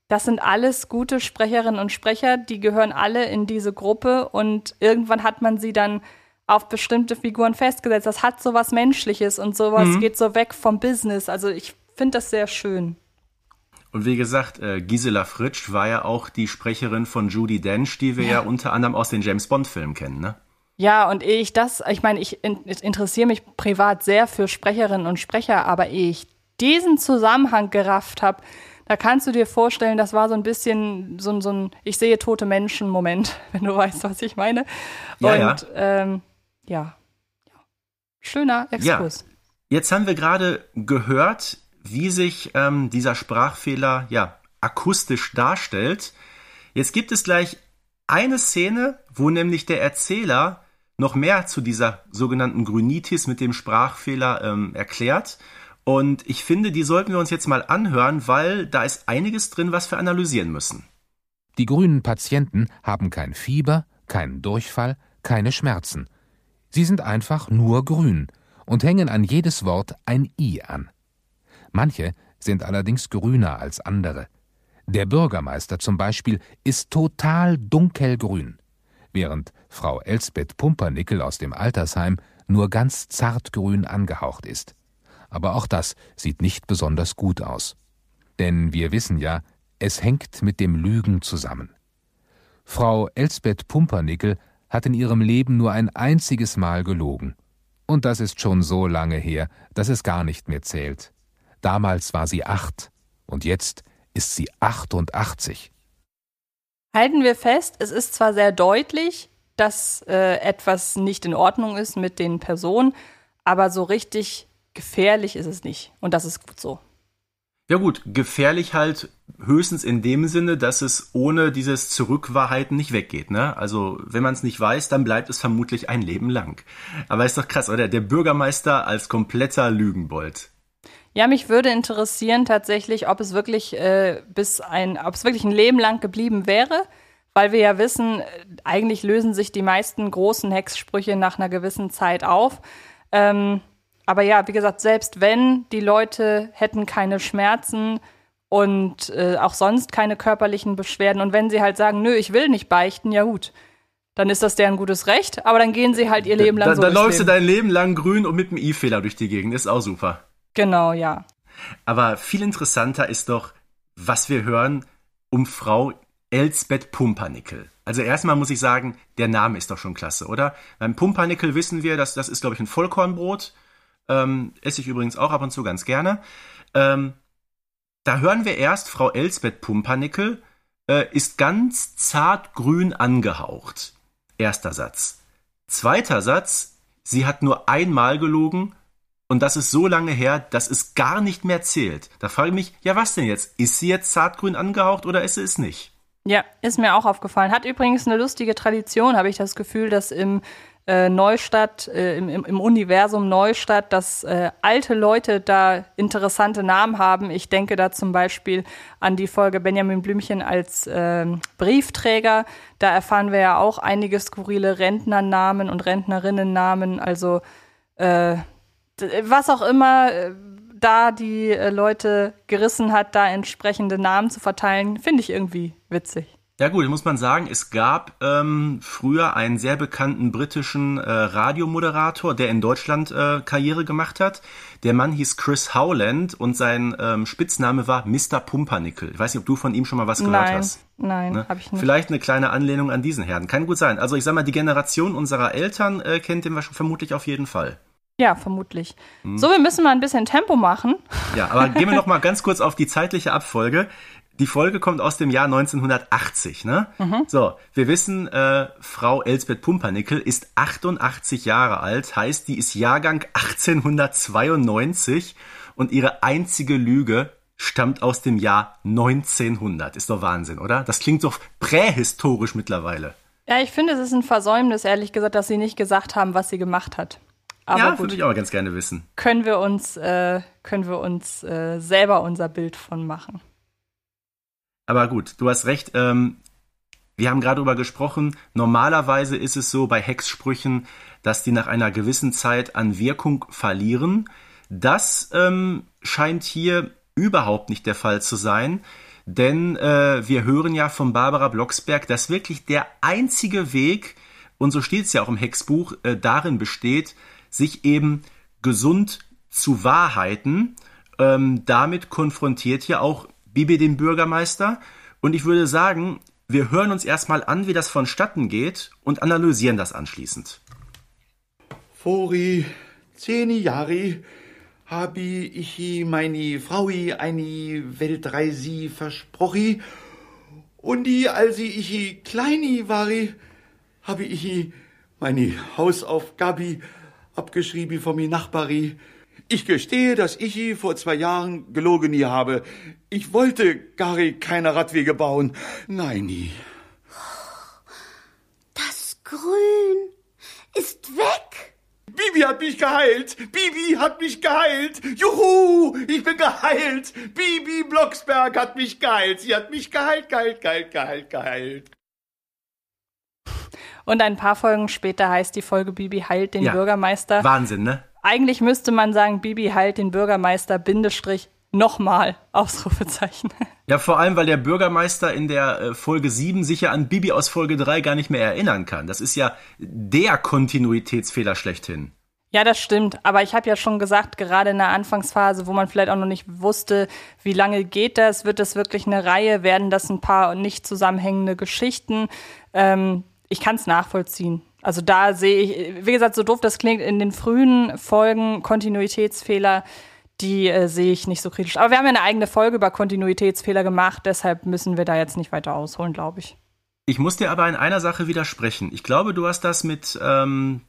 das sind alles gute Sprecherinnen und Sprecher, die gehören alle in diese Gruppe und irgendwann hat man sie dann auf bestimmte Figuren festgesetzt. Das hat so was Menschliches und sowas mhm. geht so weg vom Business. Also ich finde das sehr schön. Und wie gesagt, äh, Gisela Fritsch war ja auch die Sprecherin von Judy Dench, die wir ja, ja unter anderem aus den James Bond-Filmen kennen, ne? Ja, und ehe ich das, ich meine, ich interessiere mich privat sehr für Sprecherinnen und Sprecher, aber ehe ich diesen Zusammenhang gerafft habe, da kannst du dir vorstellen, das war so ein bisschen so, so ein Ich sehe tote Menschen-Moment, wenn du weißt, was ich meine. Ja, und ja. Ähm, ja. Schöner Exkurs. Ja. Jetzt haben wir gerade gehört, wie sich ähm, dieser Sprachfehler ja akustisch darstellt. Jetzt gibt es gleich eine Szene, wo nämlich der Erzähler noch mehr zu dieser sogenannten Grünitis mit dem Sprachfehler ähm, erklärt. Und ich finde, die sollten wir uns jetzt mal anhören, weil da ist einiges drin, was wir analysieren müssen. Die grünen Patienten haben kein Fieber, keinen Durchfall, keine Schmerzen. Sie sind einfach nur grün und hängen an jedes Wort ein I an. Manche sind allerdings grüner als andere. Der Bürgermeister zum Beispiel ist total dunkelgrün, während Frau Elsbeth Pumpernickel aus dem Altersheim nur ganz zartgrün angehaucht ist. Aber auch das sieht nicht besonders gut aus. Denn wir wissen ja, es hängt mit dem Lügen zusammen. Frau Elsbeth Pumpernickel hat in ihrem Leben nur ein einziges Mal gelogen. Und das ist schon so lange her, dass es gar nicht mehr zählt. Damals war sie acht und jetzt ist sie 88. Halten wir fest, es ist zwar sehr deutlich, dass äh, etwas nicht in Ordnung ist mit den Personen, aber so richtig gefährlich ist es nicht. Und das ist gut so. Ja gut, gefährlich halt höchstens in dem Sinne, dass es ohne dieses Zurückwahrheiten nicht weggeht. Ne? Also wenn man es nicht weiß, dann bleibt es vermutlich ein Leben lang. Aber ist doch krass, oder? Der Bürgermeister als kompletter Lügenbold. Ja, mich würde interessieren tatsächlich, ob es wirklich äh, bis ein, ob es wirklich ein Leben lang geblieben wäre, weil wir ja wissen, eigentlich lösen sich die meisten großen Hexsprüche nach einer gewissen Zeit auf. Ähm, aber ja, wie gesagt, selbst wenn die Leute hätten keine Schmerzen und äh, auch sonst keine körperlichen Beschwerden und wenn sie halt sagen, nö, ich will nicht beichten, ja gut, dann ist das deren gutes Recht, aber dann gehen sie halt ihr Leben lang da, so. Dann läufst Leben. du dein Leben lang grün und mit einem I-Fehler durch die Gegend, ist auch super. Genau, ja. Aber viel interessanter ist doch, was wir hören um Frau Elsbeth Pumpernickel. Also erstmal muss ich sagen, der Name ist doch schon klasse, oder? Beim Pumpernickel wissen wir, dass das ist, glaube ich, ein Vollkornbrot. Ähm, esse ich übrigens auch ab und zu ganz gerne. Ähm, da hören wir erst, Frau Elsbeth Pumpernickel äh, ist ganz zart grün angehaucht. Erster Satz. Zweiter Satz, sie hat nur einmal gelogen und das ist so lange her, dass es gar nicht mehr zählt. Da frage ich mich, ja was denn jetzt? Ist sie jetzt zartgrün angehaucht oder ist sie es nicht? Ja, ist mir auch aufgefallen. Hat übrigens eine lustige Tradition, habe ich das Gefühl, dass im äh, Neustadt, äh, im, im, Universum Neustadt, dass äh, alte Leute da interessante Namen haben. Ich denke da zum Beispiel an die Folge Benjamin Blümchen als ähm, Briefträger. Da erfahren wir ja auch einige skurrile Rentnernamen und Rentnerinnennamen. Also äh, was auch immer äh, da die äh, Leute gerissen hat, da entsprechende Namen zu verteilen, finde ich irgendwie witzig. Ja gut, muss man sagen, es gab ähm, früher einen sehr bekannten britischen äh, Radiomoderator, der in Deutschland äh, Karriere gemacht hat. Der Mann hieß Chris Howland und sein ähm, Spitzname war Mr. Pumpernickel. Ich weiß nicht, ob du von ihm schon mal was gehört nein, hast. Nein, ne? habe ich nicht. Vielleicht eine kleine Anlehnung an diesen Herrn. Kann gut sein. Also ich sag mal, die Generation unserer Eltern äh, kennt den vermutlich auf jeden Fall. Ja, vermutlich. Hm. So, wir müssen mal ein bisschen Tempo machen. Ja, aber gehen wir noch mal ganz kurz auf die zeitliche Abfolge. Die Folge kommt aus dem Jahr 1980, ne? Mhm. So, wir wissen, äh, Frau Elsbeth Pumpernickel ist 88 Jahre alt, heißt, die ist Jahrgang 1892 und ihre einzige Lüge stammt aus dem Jahr 1900. Ist doch Wahnsinn, oder? Das klingt doch prähistorisch mittlerweile. Ja, ich finde, es ist ein Versäumnis, ehrlich gesagt, dass sie nicht gesagt haben, was sie gemacht hat. Aber ja, würde ich auch ganz gerne wissen. Können wir uns, äh, können wir uns äh, selber unser Bild von machen. Aber gut, du hast recht. Ähm, wir haben gerade darüber gesprochen. Normalerweise ist es so bei Hexsprüchen, dass die nach einer gewissen Zeit an Wirkung verlieren. Das ähm, scheint hier überhaupt nicht der Fall zu sein. Denn äh, wir hören ja von Barbara Blocksberg, dass wirklich der einzige Weg, und so steht es ja auch im Hexbuch, äh, darin besteht, sich eben gesund zu wahrheiten. Ähm, damit konfrontiert ja auch Bibi den Bürgermeister. Und ich würde sagen, wir hören uns erstmal an, wie das vonstatten geht und analysieren das anschließend. Vori zehn Jahre habe ich meine Frau eine Weltreise versprochen. Und die, als ich kleini war, habe ich meine Hausaufgabe abgeschrieben von mir Nachbarin. Ich gestehe, dass ich vor zwei Jahren gelogen habe. Ich wollte gar keine Radwege bauen. Nein, nie. Das Grün ist weg. Bibi hat mich geheilt. Bibi hat mich geheilt. Juhu, ich bin geheilt. Bibi Blocksberg hat mich geheilt. Sie hat mich geheilt, geheilt, geheilt, geheilt, geheilt. Und ein paar Folgen später heißt die Folge Bibi heilt den ja. Bürgermeister. Wahnsinn, ne? Eigentlich müsste man sagen, Bibi heilt den Bürgermeister, Bindestrich, nochmal, Ausrufezeichen. Ja, vor allem, weil der Bürgermeister in der äh, Folge 7 sich ja an Bibi aus Folge 3 gar nicht mehr erinnern kann. Das ist ja der Kontinuitätsfehler schlechthin. Ja, das stimmt. Aber ich habe ja schon gesagt, gerade in der Anfangsphase, wo man vielleicht auch noch nicht wusste, wie lange geht das, wird das wirklich eine Reihe, werden das ein paar nicht zusammenhängende Geschichten. Ähm, ich kann es nachvollziehen. Also da sehe ich, wie gesagt, so doof das klingt, in den frühen Folgen Kontinuitätsfehler, die äh, sehe ich nicht so kritisch. Aber wir haben ja eine eigene Folge über Kontinuitätsfehler gemacht, deshalb müssen wir da jetzt nicht weiter ausholen, glaube ich. Ich muss dir aber in einer Sache widersprechen. Ich glaube, du hast das mit ähm,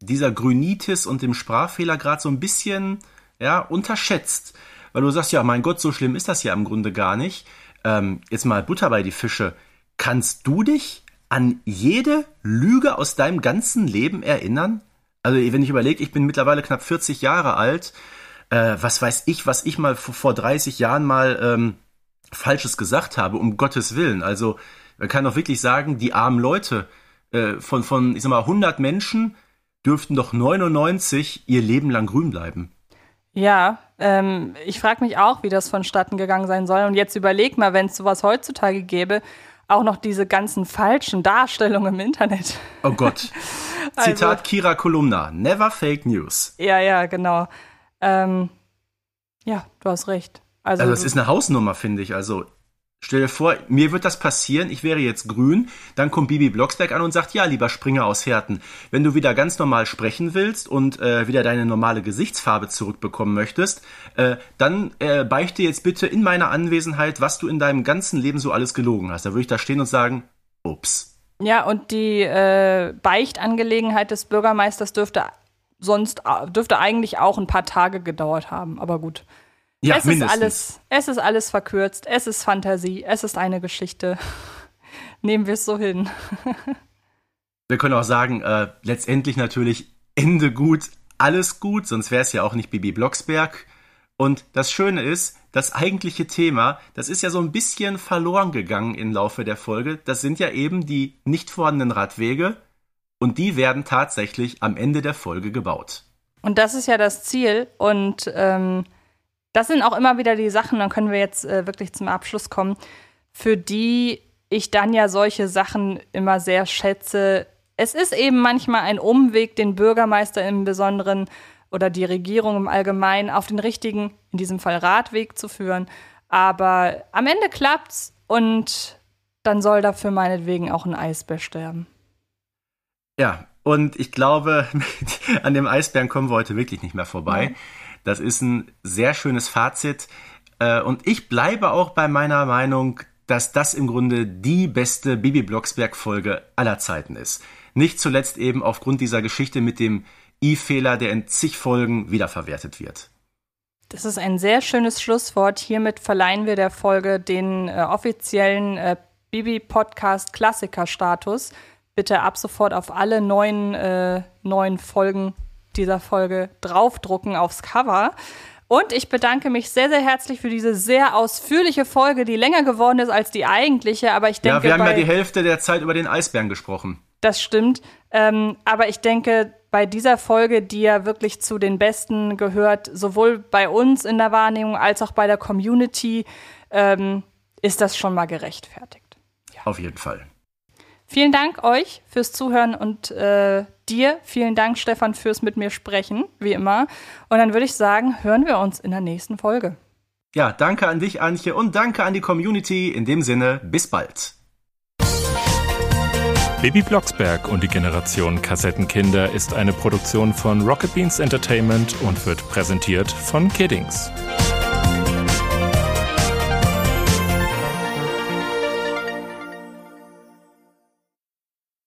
dieser Grünitis und dem Sprachfehler gerade so ein bisschen ja, unterschätzt. Weil du sagst, ja, mein Gott, so schlimm ist das ja im Grunde gar nicht. Ähm, jetzt mal Butter bei die Fische. Kannst du dich an jede Lüge aus deinem ganzen Leben erinnern? Also, wenn ich überlege, ich bin mittlerweile knapp 40 Jahre alt. Äh, was weiß ich, was ich mal vor 30 Jahren mal ähm, Falsches gesagt habe, um Gottes Willen. Also, man kann doch wirklich sagen, die armen Leute äh, von, von, ich sag mal, 100 Menschen dürften doch 99 ihr Leben lang grün bleiben. Ja, ähm, ich frage mich auch, wie das vonstatten gegangen sein soll. Und jetzt überleg mal, wenn es sowas heutzutage gäbe, auch noch diese ganzen falschen Darstellungen im Internet. Oh Gott. also, Zitat Kira Kolumna. Never fake news. Ja, ja, genau. Ähm, ja, du hast recht. Also, also das ist eine Hausnummer, finde ich. Also Stell dir vor, mir wird das passieren, ich wäre jetzt grün, dann kommt Bibi Blocksberg an und sagt, ja, lieber Springer aus Herten, wenn du wieder ganz normal sprechen willst und äh, wieder deine normale Gesichtsfarbe zurückbekommen möchtest, äh, dann äh, beichte jetzt bitte in meiner Anwesenheit, was du in deinem ganzen Leben so alles gelogen hast. Da würde ich da stehen und sagen, ups. Ja, und die äh, Beichtangelegenheit des Bürgermeisters dürfte sonst dürfte eigentlich auch ein paar Tage gedauert haben, aber gut. Ja, es mindestens. ist alles, es ist alles verkürzt, es ist Fantasie, es ist eine Geschichte. Nehmen wir es so hin. wir können auch sagen, äh, letztendlich natürlich Ende gut, alles gut, sonst wäre es ja auch nicht Bibi Blocksberg. Und das Schöne ist, das eigentliche Thema, das ist ja so ein bisschen verloren gegangen im Laufe der Folge. Das sind ja eben die nicht vorhandenen Radwege und die werden tatsächlich am Ende der Folge gebaut. Und das ist ja das Ziel und ähm, das sind auch immer wieder die Sachen, dann können wir jetzt äh, wirklich zum Abschluss kommen, für die ich dann ja solche Sachen immer sehr schätze. Es ist eben manchmal ein Umweg, den Bürgermeister im Besonderen oder die Regierung im Allgemeinen auf den richtigen, in diesem Fall Radweg zu führen. Aber am Ende klappt's und dann soll dafür meinetwegen auch ein Eisbär sterben. Ja, Und ich glaube, an dem Eisbären kommen wir heute wirklich nicht mehr vorbei. Das ist ein sehr schönes Fazit. Äh, und ich bleibe auch bei meiner Meinung, dass das im Grunde die beste Bibi Blocksberg-Folge aller Zeiten ist. Nicht zuletzt eben aufgrund dieser Geschichte mit dem I-Fehler, der in zig Folgen wiederverwertet wird. Das ist ein sehr schönes Schlusswort. Hiermit verleihen wir der Folge den äh, offiziellen äh, Bibi-Podcast Klassiker-Status. Bitte ab sofort auf alle neuen, äh, neuen Folgen dieser Folge draufdrucken aufs Cover. Und ich bedanke mich sehr, sehr herzlich für diese sehr ausführliche Folge, die länger geworden ist als die eigentliche. Aber ich denke, ja, wir haben ja die Hälfte der Zeit über den Eisbären gesprochen. Das stimmt. Ähm, aber ich denke, bei dieser Folge, die ja wirklich zu den besten gehört, sowohl bei uns in der Wahrnehmung als auch bei der Community, ähm, ist das schon mal gerechtfertigt. Ja. Auf jeden Fall. Vielen Dank euch fürs Zuhören und äh, dir vielen Dank, Stefan, fürs mit mir sprechen, wie immer. Und dann würde ich sagen, hören wir uns in der nächsten Folge. Ja, danke an dich, Antje, und danke an die Community. In dem Sinne, bis bald. Baby Blocksberg und die Generation Kassettenkinder ist eine Produktion von Rocket Beans Entertainment und wird präsentiert von Kiddings.